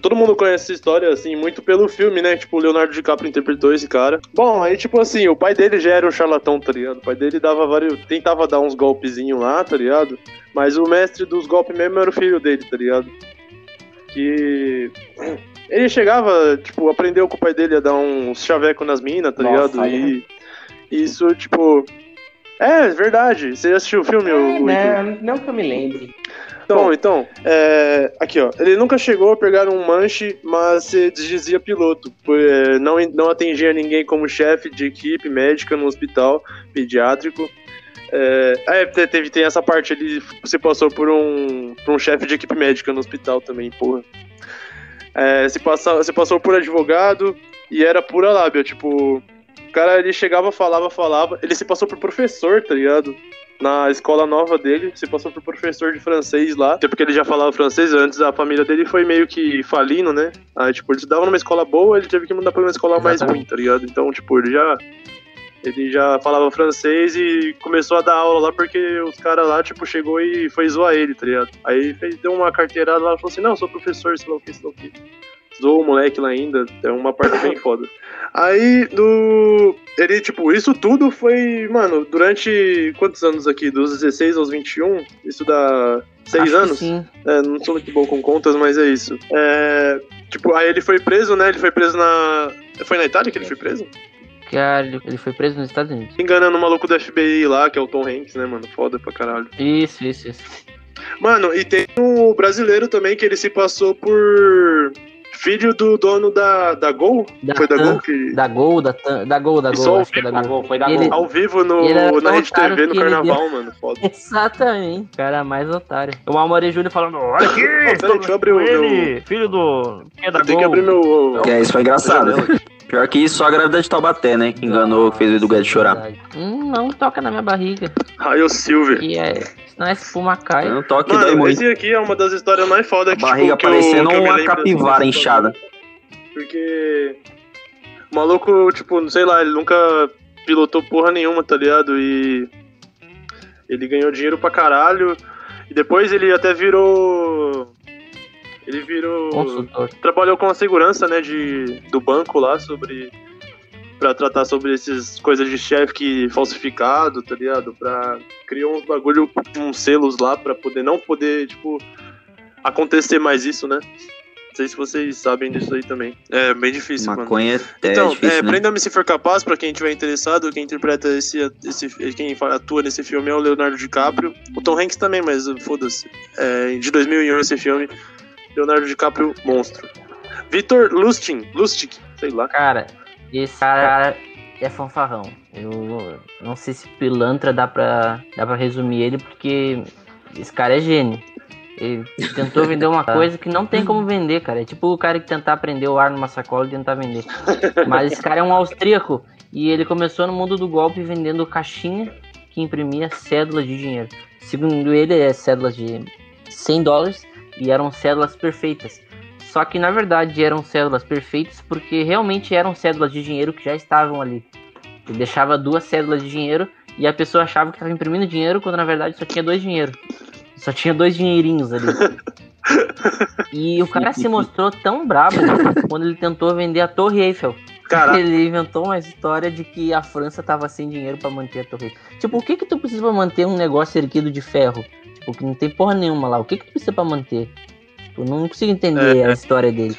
todo mundo conhece essa história, assim, muito pelo filme, né? Tipo, o Leonardo DiCaprio interpretou esse cara. Bom, aí, tipo assim, o pai dele já era um charlatão, tá ligado? O pai dele dava vários. tentava dar uns golpezinhos lá, tá ligado? Mas o mestre dos golpes mesmo era o filho dele, tá ligado? Que. Ele chegava, tipo, aprendeu com o pai dele a dar uns chaveco nas minas, tá Nossa, ligado? E isso, tipo. É, verdade. Você já assistiu o filme, o, o? Não, não que eu me lembre. Então, então, é, aqui ó, ele nunca chegou a pegar um manche, mas se dizia piloto, por, é, não, não atendia ninguém como chefe de equipe médica no hospital pediátrico. É, é, te- teve, tem essa parte, ele se passou por um, por um chefe de equipe médica no hospital também, porra. É, se, passa, se passou por advogado e era pura lábia, tipo, o cara ele chegava, falava, falava, ele se passou por professor, tá ligado? na escola nova dele, se passou por professor de francês lá, até porque ele já falava francês antes, a família dele foi meio que falindo, né? Aí, tipo, ele estudava numa escola boa, ele teve que mudar pra uma escola mais ruim, tá ligado? Então, tipo, ele já ele já falava francês e começou a dar aula lá porque os caras lá, tipo, chegou e foi zoar ele, tá ligado? Aí fez, deu uma carteirada lá e falou assim, não, sou professor, sei lá o que, sei lá o que. Zoou o moleque lá ainda, é uma parte bem <laughs> foda. Aí, do. Ele, tipo, isso tudo foi, mano, durante quantos anos aqui? Dos 16 aos 21? Isso dá 6 Acho anos? Sim. É, não sou muito bom com contas, mas é isso. É, tipo, aí ele foi preso, né? Ele foi preso na. Foi na Itália que ele foi preso? Cara, ele- foi preso nos Estados Unidos. Enganando o maluco do FBI lá, que é o Tom Hanks, né, mano? Foda pra caralho. Isso, isso, isso. Mano, e tem o brasileiro também que ele se passou por filho do dono da, da Gol. Da Foi da Tan- Gol que. Da Gol, da, Tan- da Gol, da Gol, acho que é da Da Gol. Gol, foi da Ele- Gol. Ao vivo no, ele na Rede TV no que carnaval, mano. Foda. <laughs> Exatamente. Cara mais otário. O Amore Júnior falando, olha aqui, peraí, estou deixa eu abrir o ele, filho do... Que é da Eu tenho que Gol. abrir meu. Que é, isso foi engraçado. Pior que isso, só a grávida de Taubaté, né? Que enganou, que fez o Edu Guedes chorar. Verdade. Hum, não toca na minha barriga. Raio Silver. Que é... Senão a espuma cai. Não toque, dói Mano, muito. esse aqui é uma das histórias mais fodas A que, barriga tipo, que eu- parecendo que eu me uma capivara inchada. Porque o maluco, tipo, sei lá, ele nunca pilotou porra nenhuma, tá ligado? E ele ganhou dinheiro pra caralho. E depois ele até virou. Ele virou. Consultor. Trabalhou com a segurança, né, de, do banco lá sobre. Pra tratar sobre essas coisas de chefe que falsificado, tá ligado? Pra. Criou uns bagulho, uns selos lá pra poder não poder, tipo. Acontecer mais isso, né? Não sei se vocês sabem disso aí também. É bem difícil, mano. Maconha é, Então, difícil, é, né? Prenda-me se for capaz, pra quem tiver interessado, quem interpreta esse, esse. Quem atua nesse filme é o Leonardo DiCaprio. O Tom Hanks também, mas foda-se. É, de 2001 esse filme. Leonardo DiCaprio, monstro. Vitor Lustig, Lustig, sei lá. Cara, esse cara é fanfarrão. Eu não sei se pilantra dá pra, dá pra resumir ele, porque esse cara é gênio. Ele tentou vender uma coisa que não tem como vender, cara. É tipo o cara que tentar prender o ar numa sacola e tentar vender. Mas esse cara é um austríaco e ele começou no mundo do golpe vendendo caixinha que imprimia cédulas de dinheiro. Segundo ele, é cédulas de 100 dólares e eram cédulas perfeitas. Só que na verdade eram cédulas perfeitas porque realmente eram cédulas de dinheiro que já estavam ali. Ele deixava duas cédulas de dinheiro e a pessoa achava que estava imprimindo dinheiro quando na verdade só tinha dois dinheiro. Só tinha dois dinheirinhos ali. <laughs> E o cara se mostrou tão brabo quando ele tentou vender a Torre Eiffel. Caraca. Ele inventou uma história de que a França tava sem dinheiro pra manter a Torre Eiffel. Tipo, o que que tu precisa pra manter um negócio erguido de ferro? Tipo, que não tem porra nenhuma lá. O que que tu precisa pra manter? Tipo, Eu não consigo entender É. a história dele.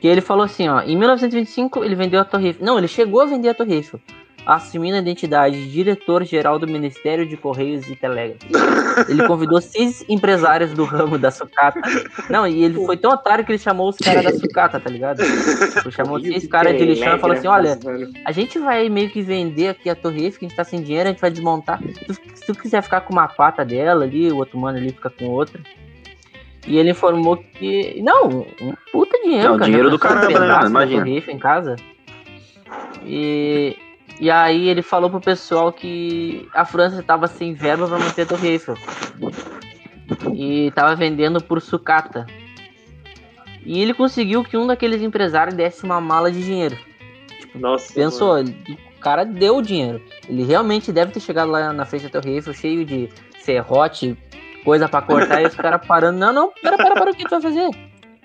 Que ele falou assim, ó, em 1925 ele vendeu a Torre Eiffel. Não, ele chegou a vender a Torre Eiffel. Assumindo a identidade de diretor-geral do Ministério de Correios e Telégrafos. Ele convidou seis empresários do ramo da sucata. Não, e ele foi tão otário que ele chamou os caras da sucata, tá ligado? Ele chamou seis caras de lixão e falou assim, olha, a gente vai meio que vender aqui a Torre Eiffel, que a gente tá sem dinheiro, a gente vai desmontar. Se tu- Se tu quiser ficar com uma pata dela ali, o outro mano ali fica com outra. E ele informou que. Não, um puta dinheiro, Não, cara. dinheiro Já do caramba, né, Imagina. Torre Eiffel em casa. E. E aí ele falou pro pessoal que a França tava sem verba pra manter a Torre Eiffel. E tava vendendo por sucata. E ele conseguiu que um daqueles empresários desse uma mala de dinheiro. Nossa. Pensou, ele- o cara deu o dinheiro. Ele realmente deve ter chegado lá na frente da Torre Eiffel cheio de serrote, coisa pra cortar e os caras parando. Não, não, pera, pera, pera, o que tu vai fazer?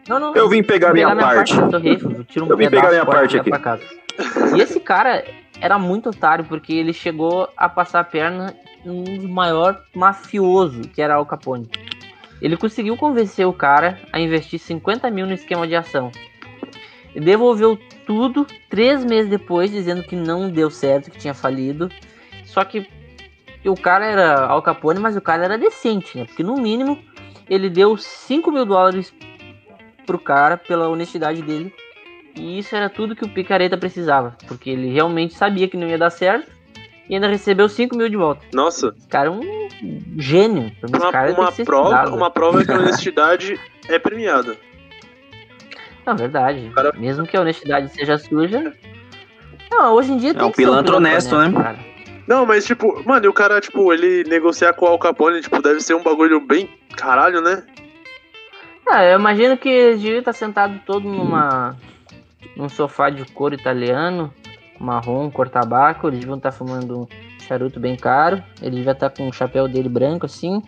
Não, não. Eu vim pegar minha parte. da torre Eiffel, tiro um Eu vim pegar minha parte casa. E esse cara era muito otário, porque ele chegou a passar a perna um dos maiores mafiosos, que era Al Capone. Ele conseguiu convencer o cara a investir 50 mil no esquema de ação. E devolveu tudo três meses depois, dizendo que não deu certo, que tinha falido. Só que o cara era Al Capone, mas o cara era decente, né? Porque no mínimo ele deu 5 mil dólares pro cara pela honestidade dele. E isso era tudo que o Picareta precisava. Porque ele realmente sabia que não ia dar certo. E ainda recebeu 5 mil de volta. Nossa, Esse cara é um gênio. Uma, cara uma prova, estudado. uma prova que a honestidade é premiada. <laughs> Não, verdade. Cara- Mesmo que a honestidade seja suja. Não, hoje em dia tem um que ser pilantra honesto, né? cara. Não, mas tipo, mano, e o cara, tipo, ele negociar com o Al Capone, tipo, deve ser um bagulho bem caralho, né? Ah, eu imagino que eles deviam estar sentado todo numa num sofá de couro italiano, marrom, cor tabaco, eles deviam estar fumando um charuto bem caro, ele devia estar com o chapéu dele branco assim,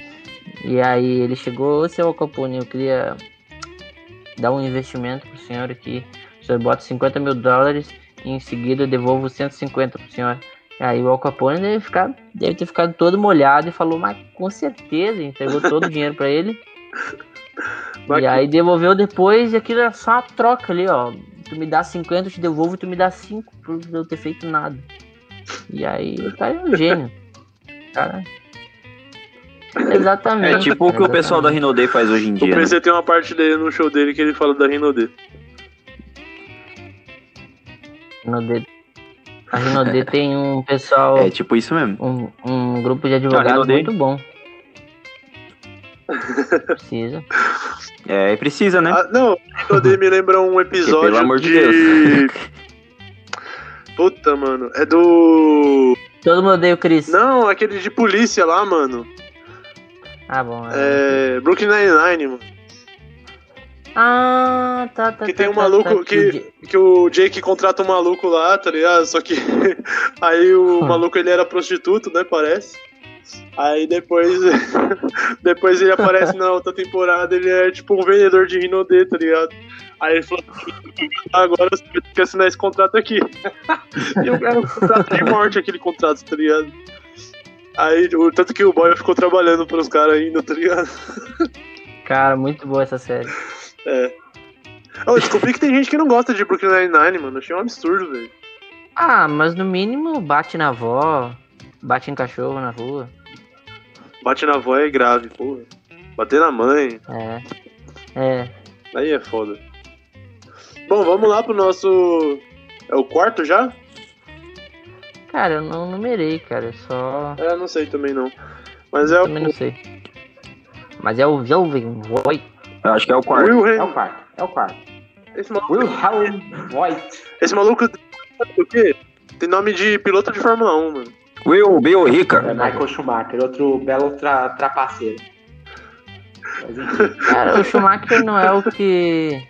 e aí ele chegou, "Ô, seu Al Capone, eu queria dar um investimento pro senhor aqui, o senhor bota 50 mil dólares e em seguida eu devolvo 150 pro senhor. Aí o Al Capone deve, ficar, deve ter ficado todo molhado e falou, mas com certeza, entregou todo o dinheiro pra ele. <laughs> E aí devolveu depois e aquilo era só uma troca ali, ó. Tu me dá 50, eu te devolvo e tu me dá 5 por eu ter feito nada. E aí o cara é um gênio. Cara. Exatamente. É tipo o que o pessoal da Rinode faz hoje em dia. né? PC tem uma parte dele no show dele que ele fala da Rinode. Rinode. A Rinode <laughs> tem um pessoal, É tipo isso mesmo. um, um grupo de advogados muito bom. Precisa. É, precisa, né? Ah, não, Rinode me lembra um episódio pelo amor de de... Puta, mano. É do. Todo mundo odeia o Chris. Não, aquele de polícia lá, mano. Ah, bom. é. É. Brooklyn Nine-Nine, mano. Ah, tá, tá. Que tá, tem um tá, maluco tá, que, que o Jake contrata um maluco lá, tá ligado? Só que <laughs> aí o Hum. maluco ele era prostituto, né? Parece. Aí depois, <laughs> depois ele aparece na outra temporada, ele é tipo um vendedor de Rinodê, tá ligado? Aí ele falou, agora você vai ter que assinar esse contrato aqui. <laughs> e eu era um contrato de morte aquele contrato, tá ligado? Aí, o, tanto que o boy ficou trabalhando pros caras ainda, tá ligado? Cara, muito boa essa série. É. Eu descobri que tem gente que não gosta de Brooklyn Nine-Nine, mano. Achei um absurdo, velho. Ah, mas no mínimo bate na avó, bate em cachorro na rua. Bate na avó é grave, porra. Bater na mãe, É. É. aí é foda. Bom, vamos lá pro nosso. É o quarto já? Cara, eu não numerei, cara. Eu só. É, não sei também não. Mas é o Também não sei. Mas é o Velvet Void. Eu acho que é o quarto. É Wilhelm. o quarto, é o quarto. Esse maluco, Wilhelm Voigt. esse maluco o quê? Tem nome de piloto de Fórmula 1, mano. Will, Bill, É Rica. Michael Schumacher, outro belo tra trapaceiro. Mas. Cara, o Schumacher não é o que.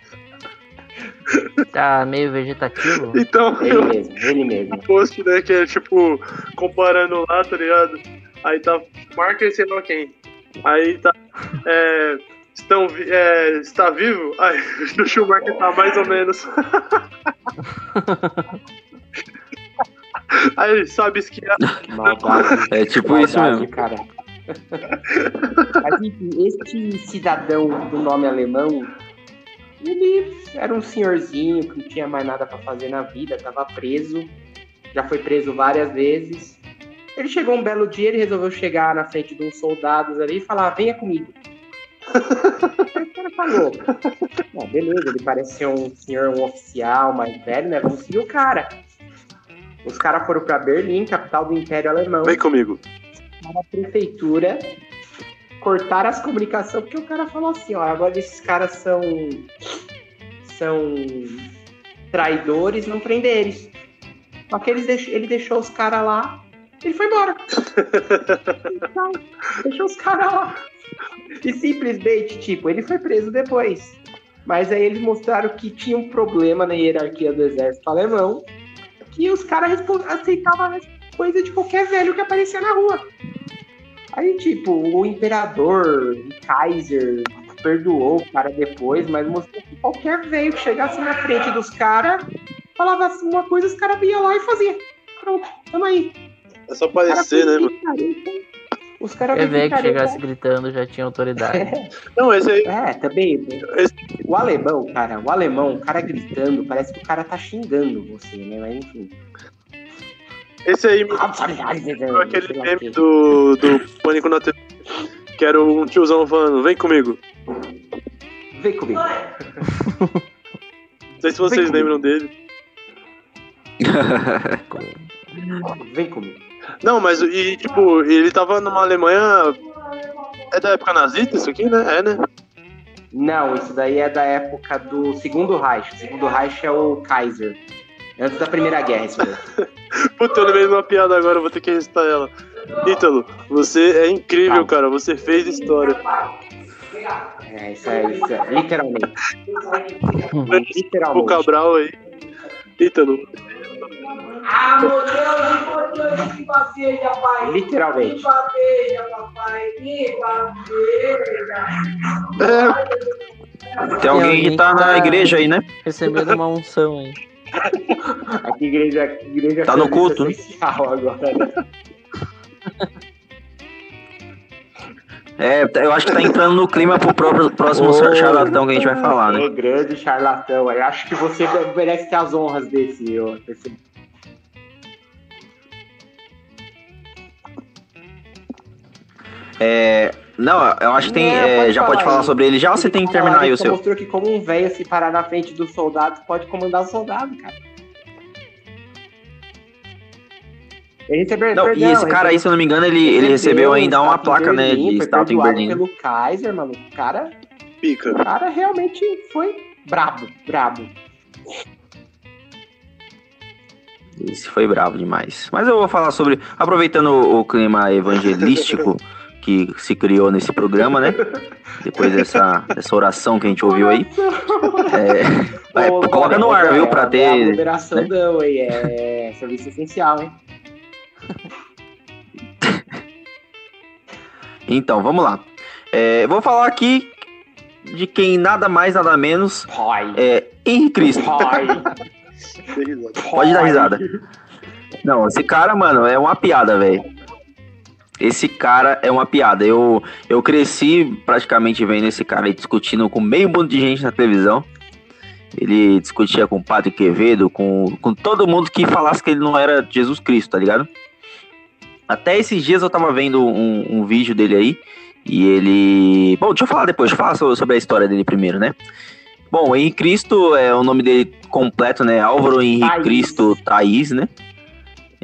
Tá meio vegetativo. Então, Ele eu mesmo, ele mesmo. um post, né, que é tipo, comparando lá, tá ligado? Aí tá marca sei lá quem. Aí tá. É, estão, vi- é, está vivo? Aí <laughs> no Schumacher tá mais ou menos. <laughs> <laughs> Aí sabe esquiar. Maldade. É tipo isso maldade, mesmo. cara. Mas enfim, este cidadão do nome alemão, ele era um senhorzinho que não tinha mais nada pra fazer na vida, tava preso, já foi preso várias vezes. Ele chegou um belo dia, ele resolveu chegar na frente de uns soldados ali e falar: venha comigo. <laughs> Aí o cara falou: "Ah, beleza, ele parece ser um senhor, um oficial mais velho, né? Vamos seguir o cara. Os caras foram pra Berlim, capital do Império Alemão Vem comigo. na prefeitura cortaram as comunicações porque o cara falou assim, ó, agora esses caras são são traidores, não prender eles. Só que eles deix- ele deixou os caras lá, ele foi embora. Então, <laughs> deixou os caras lá. E simplesmente, tipo, ele foi preso depois. Mas aí eles mostraram que tinha um problema na hierarquia do exército alemão, que os caras aceitavam as coisas de qualquer velho que aparecia na rua. Aí, tipo, o imperador, o Kaiser, perdoou o cara depois, mas mostrou que qualquer velho que chegasse na frente dos caras, falava assim uma coisa, os caras iam lá e fazia. Pronto, tamo aí. É só parecer, né, mano? Os caras É velho que chegasse gritando já tinha autoridade. <laughs> Não, esse aí. É, também. Esse- O alemão, cara, o alemão, o cara gritando, parece que o cara tá xingando você, né? Mas enfim. Esse aí Aquele aquele meme do, do Pânico na TV. Que era um tiozão falando, vem comigo. Vem comigo. Não sei se vocês lembram dele. Vem comigo. Não, mas e tipo, ele tava numa Alemanha. É da época nazista isso aqui, né? É, né? Não, isso daí é da época do segundo Reich. O segundo Reich é o Kaiser. Antes da Primeira Guerra, isso. <laughs> Puta, eu lembrei de uma piada agora, vou ter que recitar ela. Ítalo, você é incrível, cara. Você fez história. É, isso é, isso é literalmente. <laughs> O Literalmente. Cabral aí. Ítalo, Meu Deus, que bateja, pai. Literalmente. Que bateja, papai. Que bateja. é, Tem alguém que tá na igreja aí, né? Recebendo uma unção aí. <laughs> Aqui igreja, aqui igreja Tá no culto, né? agora. né? É, eu acho que tá entrando no clima pro próprio, próximo Ô. charlatão que a gente vai falar, né? Ô, grande charlatão. Eu acho que você merece ter as honras desse. desse- É, não, eu acho que tem. É, é, já pode falar sobre ele já ou você tem que terminar aí o seu? mostrou que como um velho se parar na frente dos soldados pode comandar os soldados, cara. Ele recebeu, Não, e perdão, esse cara aí, se eu não me engano, ele, ele recebeu ainda uma placa, né, Berlim, de foi estátua em Berlim. pelo Kaiser, maluco. O cara, pica. o cara realmente foi brabo, brabo. Esse foi bravo demais. Mas eu vou falar sobre. Aproveitando o, o clima evangelístico <laughs> que se criou nesse programa, né? Depois dessa, dessa oração que a gente ouviu aí. É, <laughs> Ô, coloca no ar, viu? Pra É ter. moderação né? não, hein? É serviço essencial, hein? Então, vamos lá. É, vou falar aqui de quem nada mais, nada menos Pai. é Henrique Cristo. Pai. <laughs> Pode dar risada. Não, esse cara, mano, é uma piada, velho. Esse cara é uma piada. Eu, eu cresci praticamente vendo esse cara aí discutindo com meio mundo de gente na televisão. Ele discutia com o Padre Quevedo, com, com todo mundo que falasse que ele não era Jesus Cristo, tá ligado? Até esses dias eu tava vendo um, um vídeo dele aí. E ele. Bom, deixa eu falar depois, deixa eu falar so- sobre a história dele primeiro, né? Bom, Henrique Cristo é o nome dele completo, né? Álvaro Henrique. Cristo Thaís, né?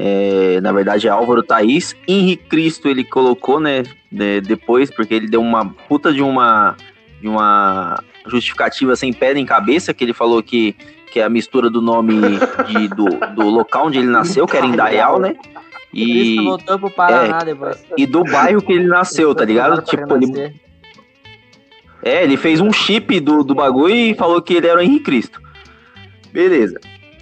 É, na verdade é Álvaro Thaís. Henrique Cristo ele colocou, né? de- depois, porque ele deu uma puta de uma, de uma justificativa sem pé nem cabeça, que ele falou que, que é a mistura do nome de, do, do local onde ele nasceu, que era em Dayal, né? E, voltou pro Paraná depois. e do bairro que ele nasceu, tá ligado? Tipo, ele, é, ele fez um chip do, do bagulho e falou que ele era o Henrique Cristo. Beleza.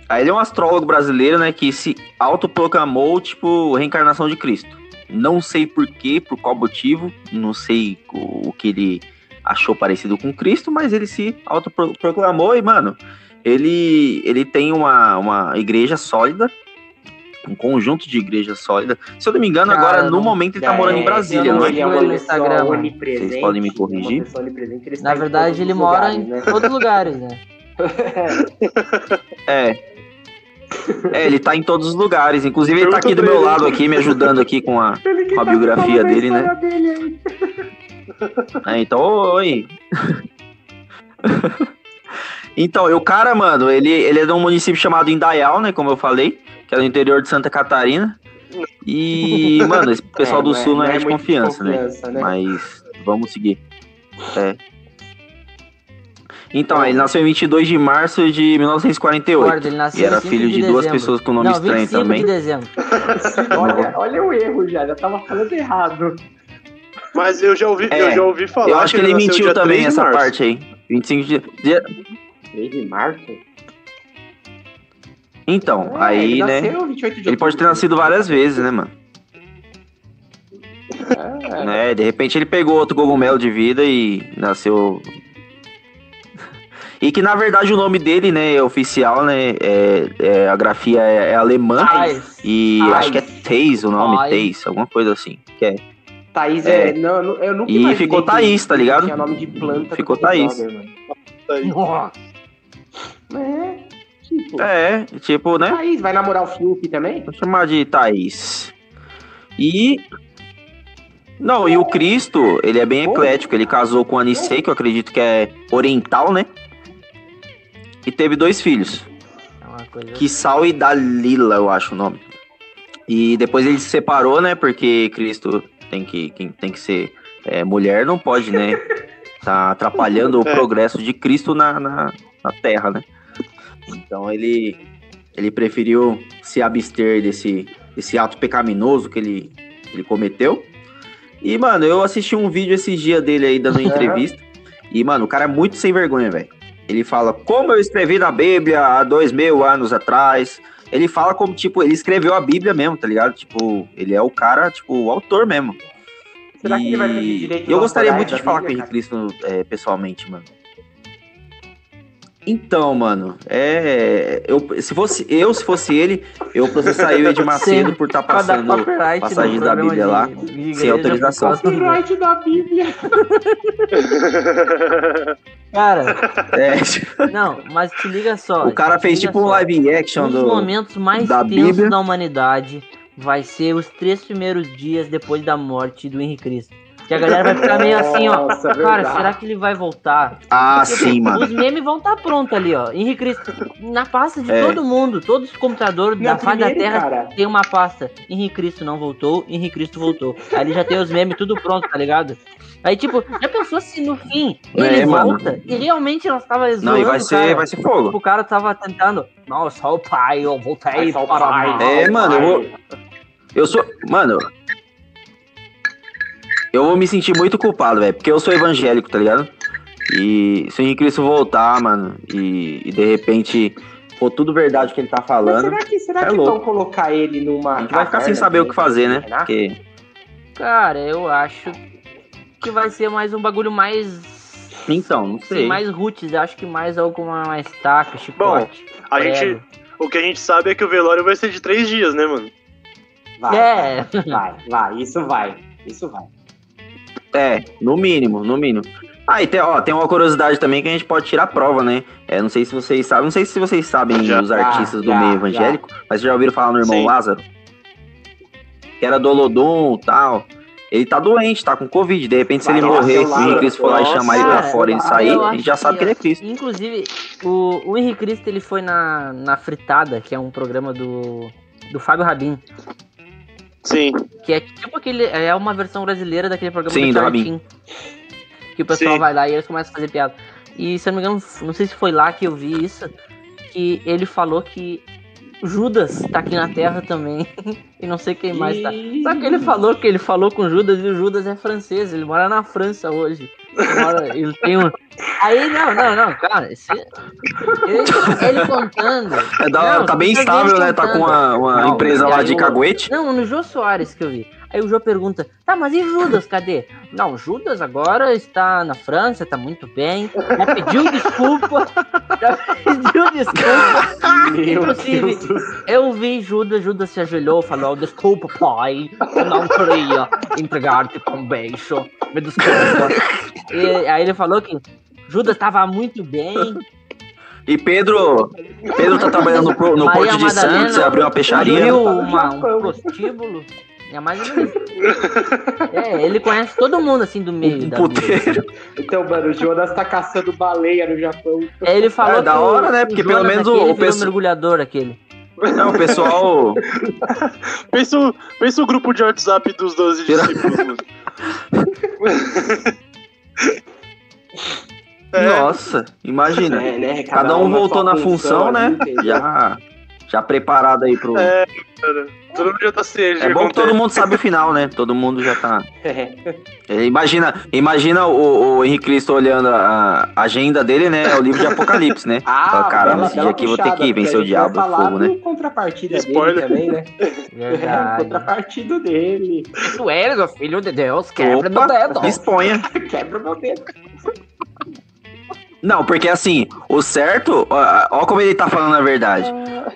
Aí ele é um astrólogo brasileiro, né, que se autoproclamou, tipo, reencarnação de Cristo. Não sei por quê, por qual motivo, não sei o, o que ele achou parecido com Cristo, mas ele se autoproclamou e, mano, ele, ele tem uma, uma igreja sólida, um conjunto de igreja sólida. Se eu não me engano, Cara, agora, no momento, ele tá morando em É, Brasília, não não é? vi Ele é uma ele no pessoa Instagram, Vocês podem me corrigir? Na em verdade, ele os mora lugares, em né? todos os lugares, né? <laughs> É. É, ele tá em todos os lugares. Inclusive, ele tá aqui do meu lado aqui, me ajudando aqui com a, <laughs> com a tá biografia dele, né? dele aí. É, então, oi. <laughs> então, e o cara, mano, ele, ele é de um município chamado Indaial, né? Como eu falei, que é no interior de Santa Catarina. E, mano, esse <laughs> pessoal É, do é- sul não é, de muito confiança, né? confiança, né? Mas vamos seguir. É. Então, ele nasceu em 22 de março de 1948. Concordo, ele nasceu E era em 5 filho de duas dezembro. pessoas com nome Não, estranho 25 também. de dezembro. <laughs> olha, olha o erro já, já tava falando errado. Mas eu já ouvi, É, eu já ouvi falar. Eu acho que ele nasceu mentiu também 3 de essa março. parte aí. 25 de. dia- 3 de março? Então, É, aí, ele né? nasceu 28 de Ele pode ter nascido várias vezes, né, mano? né? De repente ele pegou outro cogumelo de vida e nasceu. E que na verdade o nome dele, né, é oficial, né? É, é- a grafia é, é alemã. Thaís. E Thaís. acho que é Teis o nome, Thaís. Teis, alguma coisa assim. Que é. Thaís É. é. não, eu nu- eu nunca E ficou que Thaís, tá ligado? Tinha nome de planta. Ficou Thaís. Mano. Nossa. É, tipo. É, tipo, né? Thaís, vai namorar o Fiuk também? Vou chamar de Thaís. E. Não, e o Cristo, ele é bem eclético. Ele casou com a Anicei, que eu acredito que é oriental, né? E teve dois filhos. É coisa. Kissal e Dalila, eu acho o nome. E depois ele se separou, né? Porque Cristo tem que, quem tem que ser é, mulher, não pode, né? <laughs> Tá atrapalhando o É. progresso de Cristo na, na, na Terra, né? Então ele, ele preferiu se abster desse, desse ato pecaminoso que ele, ele cometeu. E, mano, eu assisti um vídeo esses dias dele aí dando entrevista. E, mano, o cara é muito sem vergonha, velho. Ele fala, como eu escrevi na Bíblia há dois mil anos atrás. Ele fala como, tipo, ele escreveu a Bíblia mesmo, tá ligado? Tipo, ele é o cara, tipo, o autor mesmo. Será que E ele vai pedir direito Eu gostaria muito de falar com o Bíblia, Henrique Cristo é, pessoalmente, mano. Então, mano, é. Eu, se fosse eu, se fosse ele, eu processaria o Edir <laughs> Macedo Sim, por estar dar passando passagem da Bíblia de- lá, de sem autorização. Copyright da Bíblia. <laughs> Cara, É, não, mas te liga só. o cara fez tipo um só. live action Um dos do. momentos mais da tensos Bíblia. da humanidade vai ser os três primeiros dias depois da morte do Henrique Cristo. Que a galera vai ficar meio assim, ó. Nossa, Cara, verdade. será que ele vai voltar? Ah, Tipo, sim, mano. Os memes vão estar prontos ali, ó. Henrique Cristo. Na pasta de É. todo mundo, todos os computadores da face da Terra cara. tem uma pasta. Henrique Cristo não voltou, Henrique Cristo voltou. Ali já tem os memes tudo pronto, tá ligado? Aí, tipo, já pensou se no fim ele É, mano. volta e realmente nós tava zoando Não, e vai o ser, cara? vai ser Tipo, fogo. o cara tava tentando. Não, só o pai, eu voltei Vai só o para pai. mal." É, mano, eu vou. Eu sou. Mano. Eu vou me sentir muito culpado, velho. Porque eu sou evangélico, tá ligado? E se o Henrique Cristo voltar, mano, e, e de repente for tudo verdade que ele tá Mas falando, será que, será É que louco. vão colocar ele numa. a gente vai ficar sem saber o que fazer, né? Porque. Cara, eu acho que vai ser mais um bagulho mais. Então, não Sim, sei. mais roots, acho que mais alguma mais taca, chicote. A prego. gente, o que a gente sabe é que o velório vai ser de três dias, né, mano? Vai, É. vai, vai, vai, isso vai. Isso vai. É, no mínimo, no mínimo. Ah, e tem, ó, tem uma curiosidade também que a gente pode tirar prova, né? É, não sei se vocês sabem, não sei se vocês sabem Já. os artistas do Já, meio já. evangélico, mas já ouviram falar no irmão Sim. Lázaro? Que era do Olodum e tal. Ele tá doente, tá com Covid. De repente, se Vai, ele nossa, morrer, o Henrique Cristo for lá e chamar ele pra Cara, fora e ele sair, a gente já sabe que ele é Cristo. Inclusive, o, o Henrique Cristo ele foi na, na Fritada, que é um programa do, do Fábio Rabin. Sim. Que é tipo aquele. É uma versão brasileira daquele programa Sim, do. Sheen. Que o pessoal Sim. vai lá e eles começam a fazer piada. E se eu não me engano, não sei se foi lá que eu vi isso. Que ele falou que Judas tá aqui na Terra também. <laughs> e não sei quem mais tá. Só que ele falou que ele falou com Judas e o Judas é francês, ele mora na França hoje. Ele, mora- ele tem um. Aí, não, não, não, cara. esse- Ele, ele contando. É da- Não, tá bem estável, né? Tá com uma, uma Não, empresa lá de o- caguete. Não, no Jô Soares que eu vi. Aí o Jô pergunta: tá, mas e Judas, cadê? Não, Judas agora está na França, tá muito bem. Já pediu desculpa. <laughs> Já pediu desculpa. Meu Inclusive, Deus. Eu vi Judas, Judas se ajoelhou, falou: Desculpa, pai, eu não queria entregar-te com um beijo, me desculpa. E aí ele falou que Judas estava muito bem. E Pedro. Pedro tá trabalhando no, no Porto de Madalena Santos, abriu uma peixaria. Abriu uma, um prostíbulo. É mais ou menos. É, ele conhece todo mundo assim do meio Um da vida. puteiro. Então, mano, o Jonas tá caçando baleia no Japão. É, ele falou É, da hora, né? o Porque pelo menos o- aquele o virou pessoal- mergulhador aquele. Não, o pessoal. <laughs> Pensa, o- pensa o grupo de WhatsApp dos 12 Tira- discípulos. <laughs> É, Nossa, imagina. É, né? Cada um na voltou na função, ali, né? entendeu? Já. Já preparado aí pro. É, Cara, todo mundo já tá ciente. É bom que todo mundo sabe o final, né? Todo mundo já tá. <laughs> É, imagina imagina o, o Henrique Cristo olhando a a agenda dele, né? É o livro de Apocalipse, né? <laughs> Fala, bela- esse bela dia aqui eu vou ter que vencer o diabo do falar fogo, né? contrapartida Spoiler. dele também, né? <laughs> É, Verdade. contrapartido dele. Tu eres o filho de Deus, Opa, exponha. Quebra meu dedo. Não, porque assim, o certo, ó, ó como ele tá falando a verdade.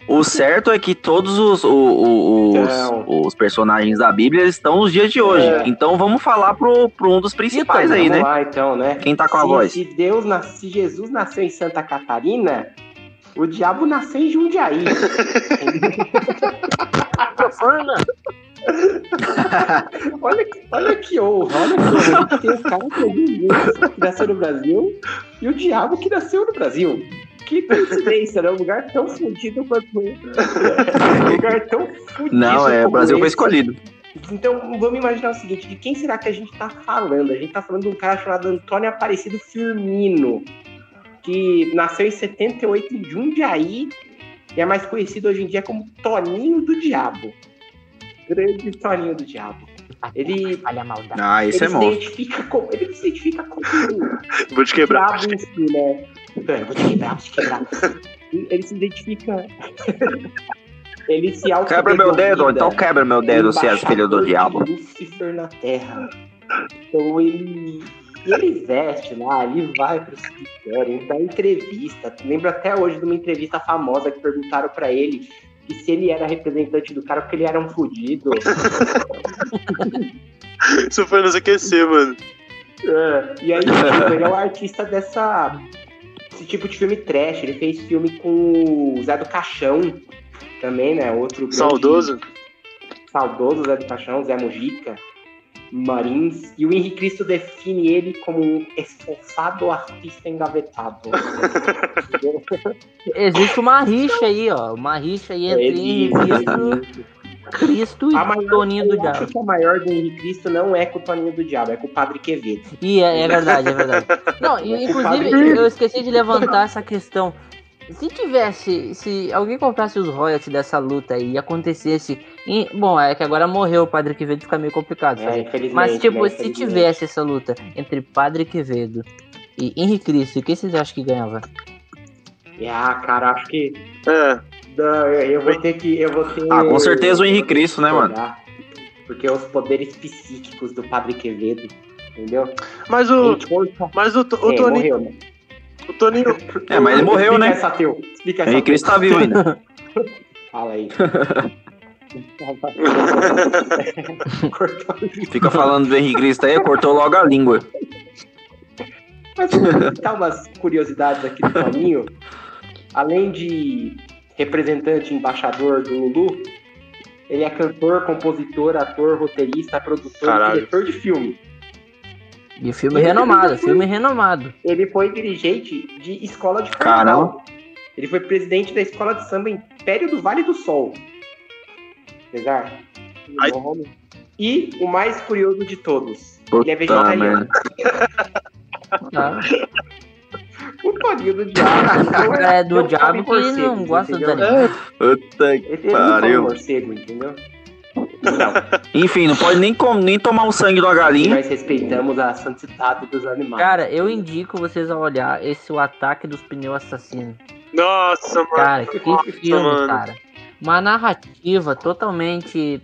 O certo é que todos os, o- o- os, Não. os personagens da Bíblia estão nos dias de hoje. É. Então vamos falar pro, pro um dos principais aí, Vamos né? lá, então, né? Quem tá com a se, voz? Se Deus nas- se Jesus nasceu em Santa Catarina, o diabo nasceu em Jundiaí. <laughs> olha, que, olha que honra, olha que honra. Tem o cara que é que nasceu no Brasil e o diabo que nasceu no Brasil. Que coincidência, né? Um lugar tão fudido quanto. Um lugar tão fudido. Não, é, o Brasil foi esse. escolhido. Então, vamos imaginar o seguinte: de quem será que a gente tá falando? A gente tá falando de um cara chamado Antônio Aparecido Firmino, que nasceu em 78 em Jundiaí e é mais conhecido hoje em dia como Toninho do Diabo. Grande Toninho do Diabo. Ele, Olha a maldade. Ah, esse ele é se monstro. identifica como. Ele se identifica como o <laughs> Vou te quebrar. diabo em si, né? É, vou te quebrar, vou te quebrar. Ele se identifica. ele se auto Quebra meu dedo, então quebra meu dedo, se és filho do diabo. Lúcifer na Terra. Então ele, ele veste lá, ele vai pro cemitério, ele dá entrevista. Lembro até hoje de uma entrevista famosa que perguntaram pra ele que se ele era representante do cara porque ele era um fudido. <laughs> Isso foi nos aquecer, mano. É, e aí, tipo, ele é o artista dessa. Esse tipo de filme trash. Ele fez filme com o Zé do Caixão também, né? Outro grande- Saudoso. saudoso Zé do Caixão, Zé Mujica, Marins, e o Henrique Cristo define ele como um esforçado artista engavetado. <laughs> Existe uma rixa aí, ó. Uma rixa aí entre Existe, Cristo. Cristo e maior, Toninho do eu acho Diabo. que a maior do Henrique Cristo não é com o Toninho do Diabo, é com o Padre Quevedo. E é, é verdade, é verdade. Não, e, <laughs> inclusive, eu esqueci de levantar essa questão. Se tivesse, se alguém comprasse os royalties dessa luta aí e acontecesse. em- bom, é que agora morreu o Padre Quevedo, fica meio complicado. É. Mas, tipo, né, se tivesse essa luta entre Padre Quevedo e Henrique Cristo, o que vocês acham que ganhava? Ah, cara, acho que. É. Não, eu vou ter que. Eu vou ter, Ah, com certeza o Henrique Cristo, né, mano? Porque os poderes psíquicos do Padre Quevedo, entendeu? Mas o. Corta- Mas o, o É, Toninho. morreu, né? O Toninho. É, mas ele morreu, Explica né? Essa teu. Explica O essa Henrique Cristo tá vivo ainda. <laughs> Fala aí. Cortou o vídeo. Fica falando do Henrique Cristo aí, cortou logo a língua. Mas citar umas curiosidades aqui do Toninho. Além de representante e embaixador do Lulu, ele é cantor, compositor, ator, roteirista, produtor Caralho. e diretor de filme. E filme renomado, filme renomado. Ele foi dirigente de escola de carnaval. Caramba. Ele foi presidente da escola de samba Império do Vale do Sol. Apesar. Ai. E o mais curioso de todos, ele é Puta vegetariano. Tá? <laughs> O Toninho do Diabo. <laughs> É do não diabo que morcegos, não gosta dos entendeu? animais. Puta que Ele, ele não come pariu. morcego, entendeu? Não. Enfim, não pode nem, com- nem tomar o sangue E galinha. nós respeitamos a santidade dos animais. Cara, eu indico vocês a olhar esse O Ataque dos Pneus Assassinos. Nossa, mano. Cara, que Nossa, filme, mano. cara. Uma narrativa totalmente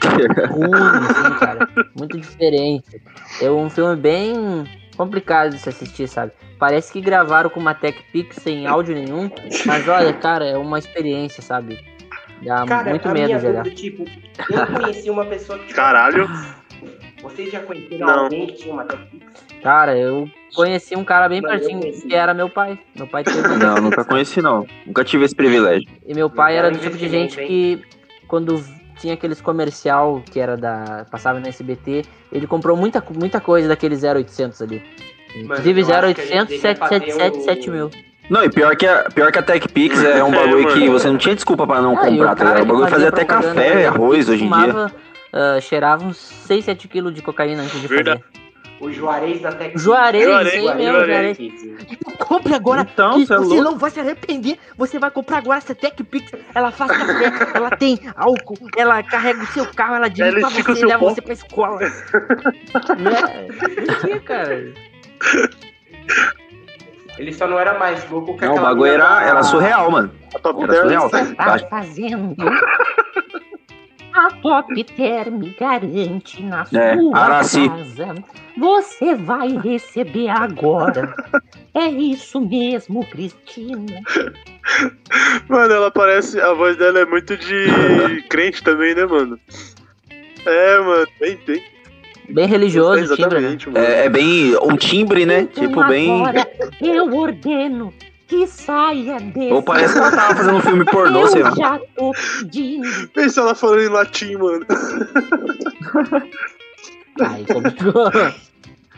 <laughs> ruim, assim, cara. Muito diferente. É um filme bem complicado de se assistir, sabe? Parece que gravaram com uma Tech Pix sem áudio nenhum, mas olha, cara, é uma experiência, sabe? Dá Cara, muito a medo minha dúvida, tipo, eu conheci uma pessoa que. Caralho. Vocês já conheceram Não. alguém que tinha uma Netflix? Cara, eu conheci um cara bem Mas pertinho, que era meu pai. Meu pai teve Não, nunca conheci não. Nunca tive esse privilégio. E meu pai Não era do tipo de gente que quando tinha aqueles comercial que era da passava no SBT, ele comprou muita muita coisa daquele 0800 ali. Inclusive eu acho que a gente 0800 devia fazer 777 um- 7000. Não, e pior que a, pior que a TechPix é um <laughs> bagulho que você não tinha desculpa pra não Ah, e comprar, tá ligado? O bagulho fazia até café, arroz hoje em dia. ah, cheirava uns 6, 7 quilos de cocaína antes de Verdade. fazer. O Juarez da Tech Juarez, Juarez, aí mesmo, Juarez. Juarez. Compre agora, Então, que você é você louco. não vai se arrepender. Você vai comprar agora essa Tech Pix. Ela faz café, <laughs> ela tem álcool, ela carrega o seu carro, ela dirige Ela pra você, leva copo. você pra escola. né? Por que, cara? <laughs> Ele só não era mais louco que Não, o bagulho era, da- era surreal, mano. A Top Era Term. surreal. Você Eu tá acho- fazendo? A Top Term garante na É, sua Araci. casa. Você vai receber agora. É isso mesmo, Cristina. Mano, ela parece. A voz dela é muito de crente também, né, mano? É, mano, bem, bem. Bem religioso, o timbre, né? Exatamente, mano. É, é bem um timbre, né? Então Tipo, bem. eu ordeno que saia desse. Ou parece que ela tava fazendo um filme pornô, eu sei lá. já tô pedindo. Pensa ela falando em latim, mano. Aí complicou.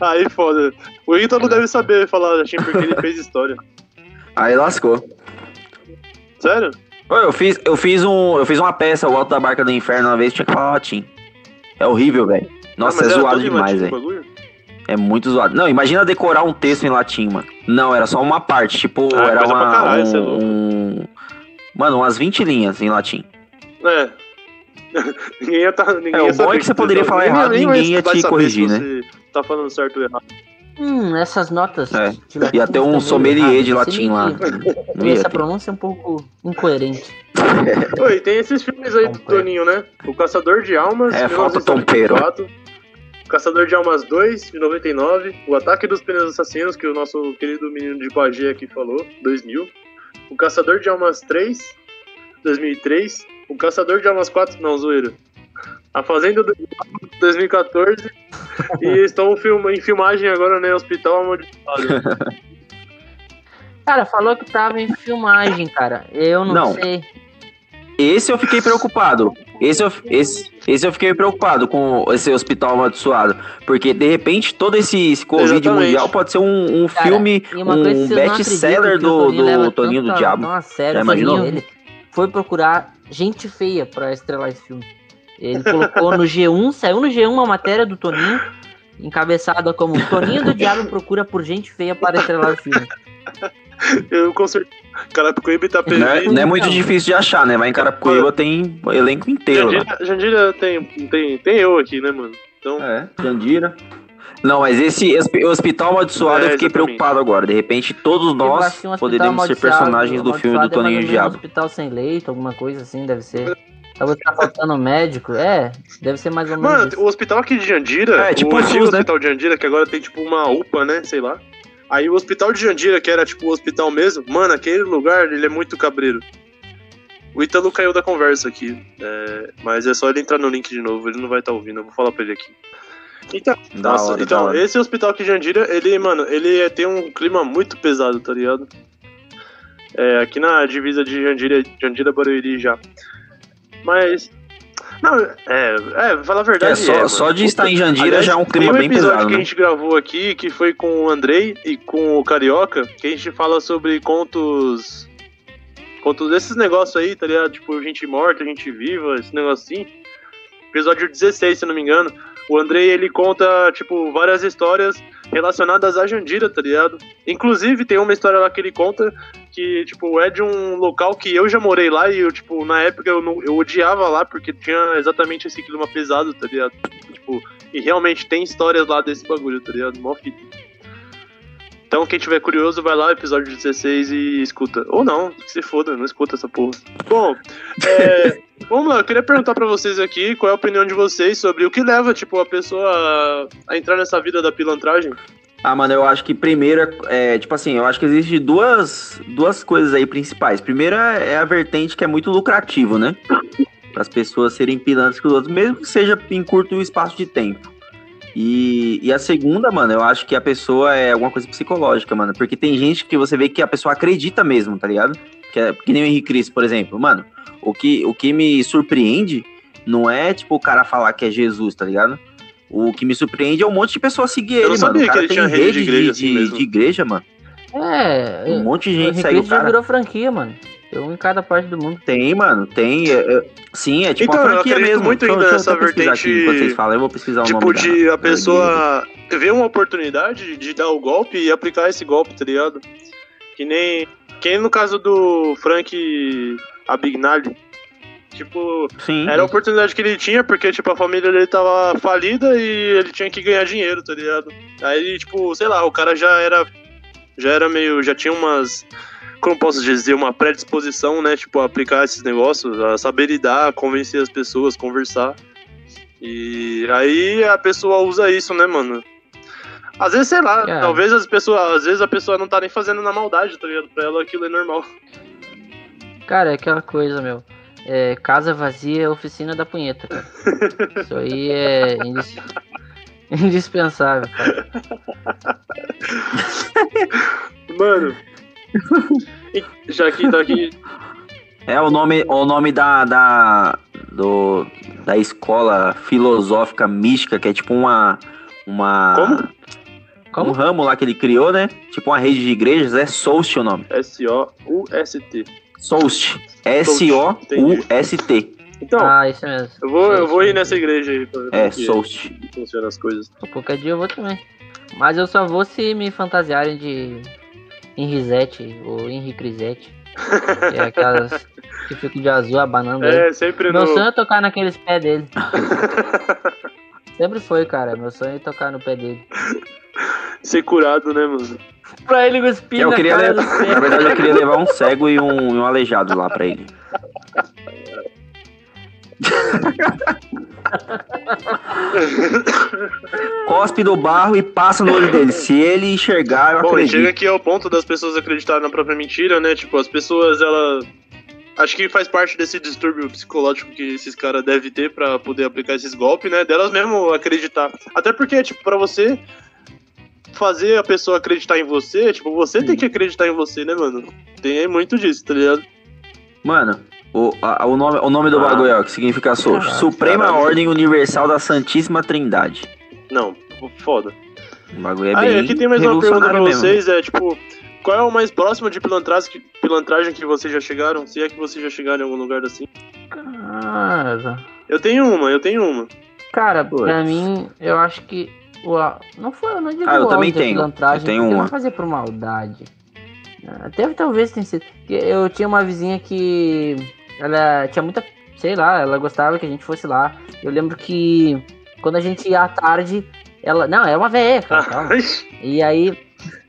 Aí foda. O Ítalo deve saber falar latim porque ele fez história. Aí lascou. Sério? Eu fiz, eu fiz um, eu fiz uma peça, o Alto da Barca do Inferno, uma vez tinha que falar latim. É horrível, velho. Nossa, Ah, é zoado demais, o velho. É muito zoado. Não, imagina decorar um texto em latim, mano. Não, era só uma parte, tipo, Ah, era uma caralho, é um, um- Mano, umas 20 linhas em latim. É. <laughs> ninguém ia tá, ninguém É, o ia bom saber é que você poderia falar ninguém- errado, vai ninguém ia vai te corrigir, se né? Você tá falando certo ou errado. Hum, essas notas. É, ia ter um sommelier de latim lá. Essa ter. pronúncia é um pouco incoerente. Oi, tem esses filmes aí do. Toninho, né? O Caçador de Almas, É, falta Tom 1994. O Caçador de Almas 2, de 99. O Ataque dos Pneus Assassinos, que o nosso querido menino de Bagé aqui falou, 2000. O Caçador de Almas 3, 2003. O Caçador de Almas 4, não, zoeira. A Fazenda do 2014. <laughs> e estão film- em filmagem agora, né? Hospital Amaldiçoado. Cara, falou que tava em filmagem, cara. Eu não, Não. sei. Esse eu fiquei preocupado. Esse eu, esse, esse eu fiquei preocupado com esse hospital amaldiçoado. Porque, de repente, todo esse, esse Covid Exatamente. mundial pode ser um, um Cara, filme, um best-seller do, do Toninho do Diabo. Não, sério, Já Toninho, imaginou? ele foi procurar gente feia pra estrelar esse filme. Ele colocou no G1, saiu no G1 uma matéria do Toninho, encabeçada como Toninho do Diabo procura por gente feia para estrelar o filme. Eu com certeza. Carapicuíba e Itapevi. Não é, não é muito Então. difícil de achar, né? Mas em Carapicuíba tem o elenco inteiro. Jandira, Jandira tem, tem, tem eu aqui, né, mano? Então, É, Jandira. Não, mas esse hospi- hospital amaldiçoado É, eu fiquei exatamente. preocupado agora. De repente, todos nós um poderíamos ser personagens do filme do é Toninho menos Diabo. Um hospital sem leito, alguma coisa assim, deve ser. Talvez tá faltando médico. É, deve ser mais ou menos Mano, isso. o hospital aqui de Jandira, É, tipo o o antigo né? hospital de Jandira, que agora tem tipo uma UPA, né? Sei lá. Aí o hospital de Jandira, que era tipo o hospital mesmo, mano, aquele lugar, ele é muito cabreiro. O Ítalo caiu da conversa aqui, é, mas é só ele entrar no link de novo, ele não vai estar ouvindo, eu vou falar pra ele aqui. Então, Da nossa, hora, então hora. esse hospital aqui de Jandira, ele, mano, ele é- tem um clima muito pesado, tá ligado? É, aqui na divisa de Jandira, Jandira Barueri já. Mas. Não, é, é, falar a verdade. É, só, mano. só de estar em Jandira Aliás, já é um clima tem bem episódio pesado, que a né? gente gravou aqui, que foi com o Andrei e com o Carioca, que a gente fala sobre contos. Contos desses negócios aí, tá ligado? Tipo, gente morta, gente viva, esse negócio assim. Episódio 16, se eu não me engano. O Andrei, ele conta, tipo, várias histórias relacionadas a Jandira, tá ligado? Inclusive, tem uma história lá que ele conta que, tipo, é de um local que eu já morei lá e eu, tipo, na época eu, não, eu odiava lá porque tinha exatamente esse clima pesado, tá ligado? Tipo, e realmente tem histórias lá desse bagulho, tá ligado? Mó fita. Então, quem tiver curioso, vai lá, episódio 16 e escuta. Ou não, se foda, não escuta essa porra. Bom, é, <laughs> vamos lá, eu queria perguntar pra vocês aqui qual é a opinião de vocês sobre o que leva, tipo, a pessoa a entrar nessa vida da pilantragem. Ah, mano, eu acho que primeiro é, é, tipo assim, eu acho que existe duas, duas coisas aí principais. Primeira é a vertente que é muito lucrativo, né? Para as pessoas serem pilantras com os outros, mesmo que seja em curto espaço de tempo. E, e a segunda, mano, eu acho que a pessoa é alguma coisa psicológica, mano. Porque tem gente que você vê que a pessoa acredita mesmo, tá ligado? Que, é, que nem o Henrique Cristo, por exemplo. Mano, o que, o que me surpreende não é, tipo, o cara falar que é Jesus, tá ligado? O que me surpreende é um monte de pessoas seguir Eu não ele, mano. sabia O cara que ele tem tinha rede de igreja de, assim mesmo. de igreja, mano. É, Um monte de gente o já cara. virou franquia, mano. Um em cada parte do mundo. Tem, mano, tem. é, é, sim, é tipo Então, uma eu franquia acredito mesmo. muito eu- ainda eu nessa aqui vertente, enquanto vocês falam, eu vou pesquisar o Tipo, de da a pessoa ver uma oportunidade de dar o golpe e aplicar esse golpe, tá ligado? Que nem. Que nem no caso do Frank Abignali. Tipo, Sim. era a oportunidade que ele tinha, porque, tipo, a família dele tava falida e ele tinha que ganhar dinheiro, tá ligado? Aí, tipo, sei lá, o cara já era. Já era meio. Já tinha umas. Como posso dizer? Uma predisposição, né? Tipo, a aplicar esses negócios, a saber lidar, convencer as pessoas, conversar. E aí a pessoa usa isso, né, mano? Às vezes, sei lá, É. talvez as pessoas. Às vezes a pessoa não tá nem fazendo na maldade, tá ligado? Pra ela aquilo é normal. Cara, é aquela coisa, meu. É, casa vazia é oficina da punheta, cara. Isso aí é indis- <laughs> indispensável, cara. Mano. Já que tá aqui. É o nome, o nome da, da, do, da escola filosófica mística, que é tipo uma. uma Como? Como? Um ramo lá que ele criou, né? Tipo uma rede de igrejas, é Soust o nome. S-O-U-S-T. Soust. S-O-U-S-T. Então, Ah, isso mesmo. eu, vou, eu vou ir nessa igreja aí pra ver É, como funcionam as coisas. Qualquer dia eu vou também. Mas eu só vou se me fantasiarem de Henrizete ou Henri Crisete. Que <laughs> é aquelas que ficam de azul abanando aí. É, sempre Meu no. sonho é tocar naqueles pés dele. <laughs> Sempre foi, cara. Meu sonho é tocar no pé dele. Ser curado, né, mano? Pra ele cuspir Eu na queria cara levar, do <laughs> pé. na verdade, eu queria levar um cego e um, e um aleijado lá pra ele. Cospe do barro e passa no olho dele. Se ele enxergar, eu Bom, e chega acredito. aqui ao ponto das pessoas acreditarem na própria mentira, né? Tipo, as pessoas, ela. Acho que faz parte desse distúrbio psicológico que esses caras devem ter pra poder aplicar esses golpes, né? Delas mesmo acreditar. Até porque, tipo, pra você fazer a pessoa acreditar em você, tipo, você tem que acreditar em você, né, mano? Tem muito disso, tá ligado? Mano, o, a- o, nome, o nome do Ah. bagulho, ó, que significa Soust. Caralho, Suprema caralho. Ordem Universal da Santíssima Trindade. Não, foda. O bagulho é Aí, bem aqui tem mais uma pergunta pra mesmo. vocês, é tipo, qual é o mais próximo de pilantragem que, pilantragem que vocês já chegaram? Se é que vocês já chegaram em algum lugar assim? Cara, Eu tenho uma, eu tenho uma. cara Putz. pra mim, eu acho que. A- não foi, eu não digo Ah, eu também tenho. Eu tenho uma. não fazia por maldade. Até talvez tenha sido. Eu tinha uma vizinha que. Ela tinha muita. Sei lá, ela gostava que a gente fosse lá. Eu lembro que quando a gente ia à tarde, ela. Não, é uma calma. <laughs> E aí.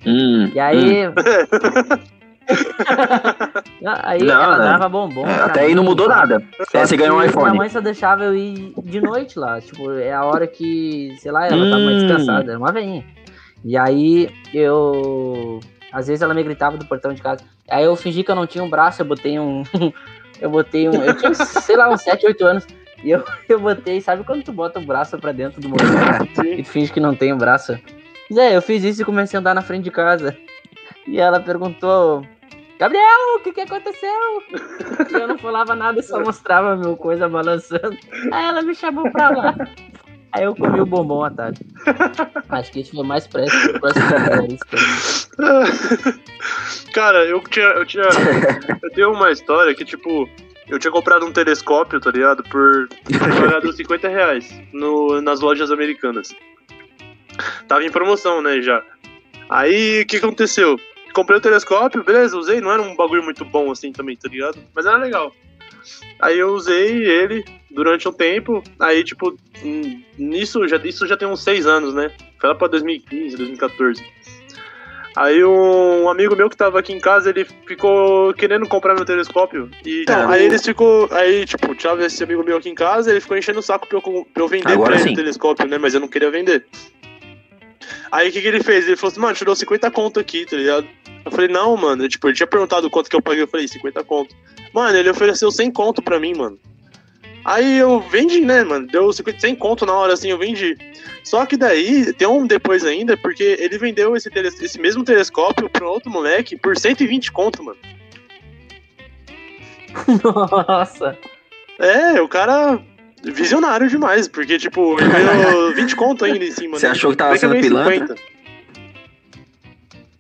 Hum, E aí. Não, <laughs> <laughs> aí Não, ela né? dava bombom. hum. pra Até aí não mudou cara. nada. Só É, você ganhou um iPhone. Minha mãe só deixava eu ir de noite lá. Tipo, é a hora que, sei lá, ela tava mais Hum. descansada. Era uma veinha. E aí eu. Às vezes ela me gritava do portão de casa. Aí eu fingi que eu não tinha um braço, eu botei um. <laughs> eu botei um. Eu tinha, sei lá, uns 7, 8 anos. E eu, <laughs> eu botei, sabe quando tu bota o braço pra dentro do moleque e tu finge que não tem o braço? Mas é, eu fiz isso e comecei a andar na frente de casa. E ela perguntou: Gabriel, o que que aconteceu? E eu não falava nada, só mostrava meu coisa balançando. Aí ela me chamou pra lá. Aí eu comi o bombom à tarde. Acho que isso foi mais próximo próximo do terrorista. Cara, eu tinha, eu tinha. Eu tenho uma história que, tipo, eu tinha comprado um telescópio, tá ligado? Por pagado 50 reais no, nas lojas americanas. Tava em promoção, né, já. Aí, o que aconteceu? Comprei o telescópio, beleza, usei, não era um bagulho muito bom assim também, tá ligado? Mas era legal. Aí eu usei ele durante um tempo, aí, tipo, hum, nisso já, isso já tem uns seis anos, né? Foi lá pra 2015, 2014. Aí um amigo meu que tava aqui em casa, ele ficou querendo comprar meu telescópio. E Tá. aí eles ficou. Aí, tipo, tinha esse amigo meu aqui em casa, ele ficou enchendo o saco pra eu, pra eu vender Agora pra ele sim. o telescópio, né? Mas eu não queria vender. Aí o que, que ele fez? Ele falou assim, mano, tirou 50 conto aqui, tá ligado? Eu falei, não, mano. Tipo, ele tinha perguntado quanto que eu paguei. Eu falei, 50 conto. Mano, ele ofereceu 100 conto pra mim, mano. Aí eu vendi, né, mano? Deu 50, 100 conto na hora, assim, eu vendi. Só que daí, tem um depois ainda, porque ele vendeu esse, tele- esse mesmo telescópio pra outro moleque por 120 conto, mano. <laughs> Nossa. É, o cara visionário demais, porque, tipo, ele ganhou <laughs> 20 conto ainda em cima. Você né? achou que tava é sendo pilantra? 50?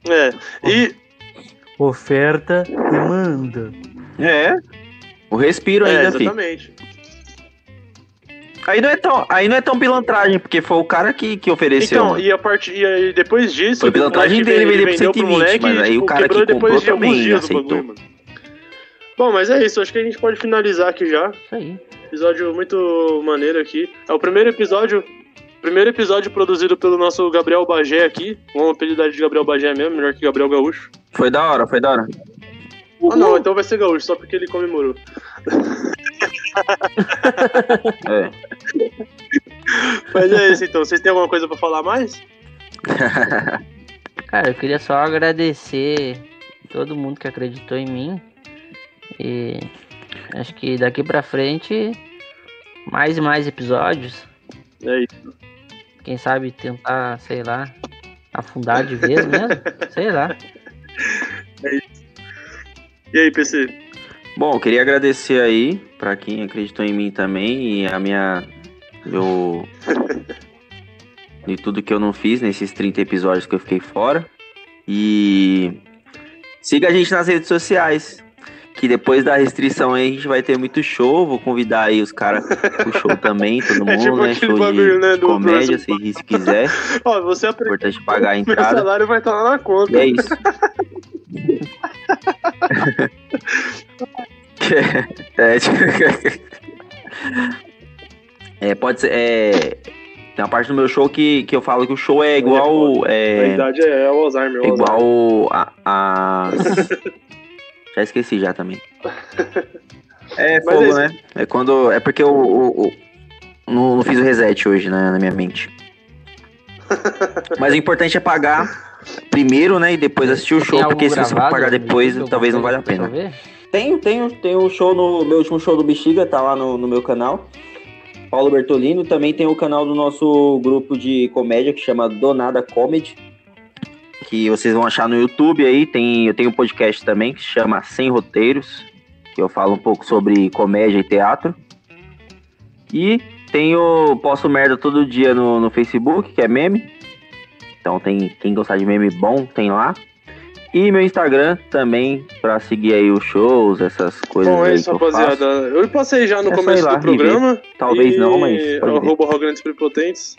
É, e Oferta, demanda. É. O respiro É, ainda, filho. exatamente. Aí não, é tão, aí não é tão pilantragem, porque foi o cara que, que ofereceu. Então, né? e a parte e aí depois disso, Foi pilantragem dele vender por vendeu pro 120, moleque mas aí tipo, o cara que depois comprou também aceitou. bagulho. Bom, mas é isso, acho que a gente pode finalizar aqui já. Isso aí. Episódio muito maneiro aqui. É o primeiro episódio, primeiro episódio produzido pelo nosso Gabriel Bagé aqui. Vamos apelidar de Gabriel Bagé mesmo, melhor que Gabriel Gaúcho. Foi da hora, foi da hora. Ah não, então vai ser Gaúcho, só porque ele comemorou. <laughs> É. <laughs> Mas é isso então, vocês têm alguma coisa pra falar mais? <laughs> Cara, eu queria só agradecer todo mundo que acreditou em mim. E acho que daqui pra frente, mais e mais episódios. É isso. Quem sabe tentar, sei lá, afundar de vez mesmo. <laughs> sei lá. E aí, PC? Bom, queria agradecer aí pra quem acreditou em mim também e a minha. Eu. <laughs> de tudo que eu não fiz nesses 30 episódios que eu fiquei fora. E. Siga a gente nas redes sociais. Que depois da restrição aí a gente vai ter muito show. Vou convidar aí os caras pro show também, todo mundo, <laughs> É tipo né? Show de, bagulho, né, de comédia, se, se quiser. <laughs> Ó, você aprendeu. Importante pagar a Meu entrada. salário vai estar lá na conta. E é isso. <laughs> é, tipo... é, pode ser. É... Tem uma parte do meu show que, que eu falo que o show é igual. A É, idade é, é o Alzheimer. é o Alzheimer. igual a. a... já esqueci já também. <laughs> É Mas fogo, é né? É quando. É porque eu, eu- eu não, não fiz o reset hoje né, na minha mente. Mas o importante é pagar primeiro, né? E depois assistir o Tem show, porque se você for pagar no depois, talvez não valha a pena. Tenho, tenho, tenho um show no. Meu último show do Bexiga, tá lá no, no meu canal. Paulo Bertolino. Também tem o canal do nosso grupo de comédia que chama Donada Comedy. Que vocês vão achar no YouTube aí. Tem, eu tenho um podcast também que se chama Sem Roteiros. Que eu falo um pouco sobre comédia e teatro. E tenho. Posto merda todo dia no, no Facebook, que é meme. Então tem quem gostar de meme bom, tem lá. E meu Instagram também, pra seguir aí os shows, essas coisas Bom, é isso, que eu rapaziada. Eu passei já no É começo do programa. Talvez e não, mas. Arroba Arrogantes Prepotentes.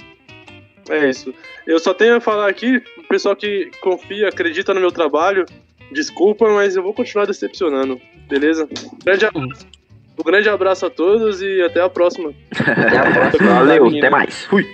É isso. Eu só tenho a falar aqui, pessoal que confia, acredita no meu trabalho, desculpa, mas eu vou continuar decepcionando, beleza? Grande abraço. Um grande abraço a todos e até a próxima. Até a próxima. Valeu, Valeu. até mais. Fui.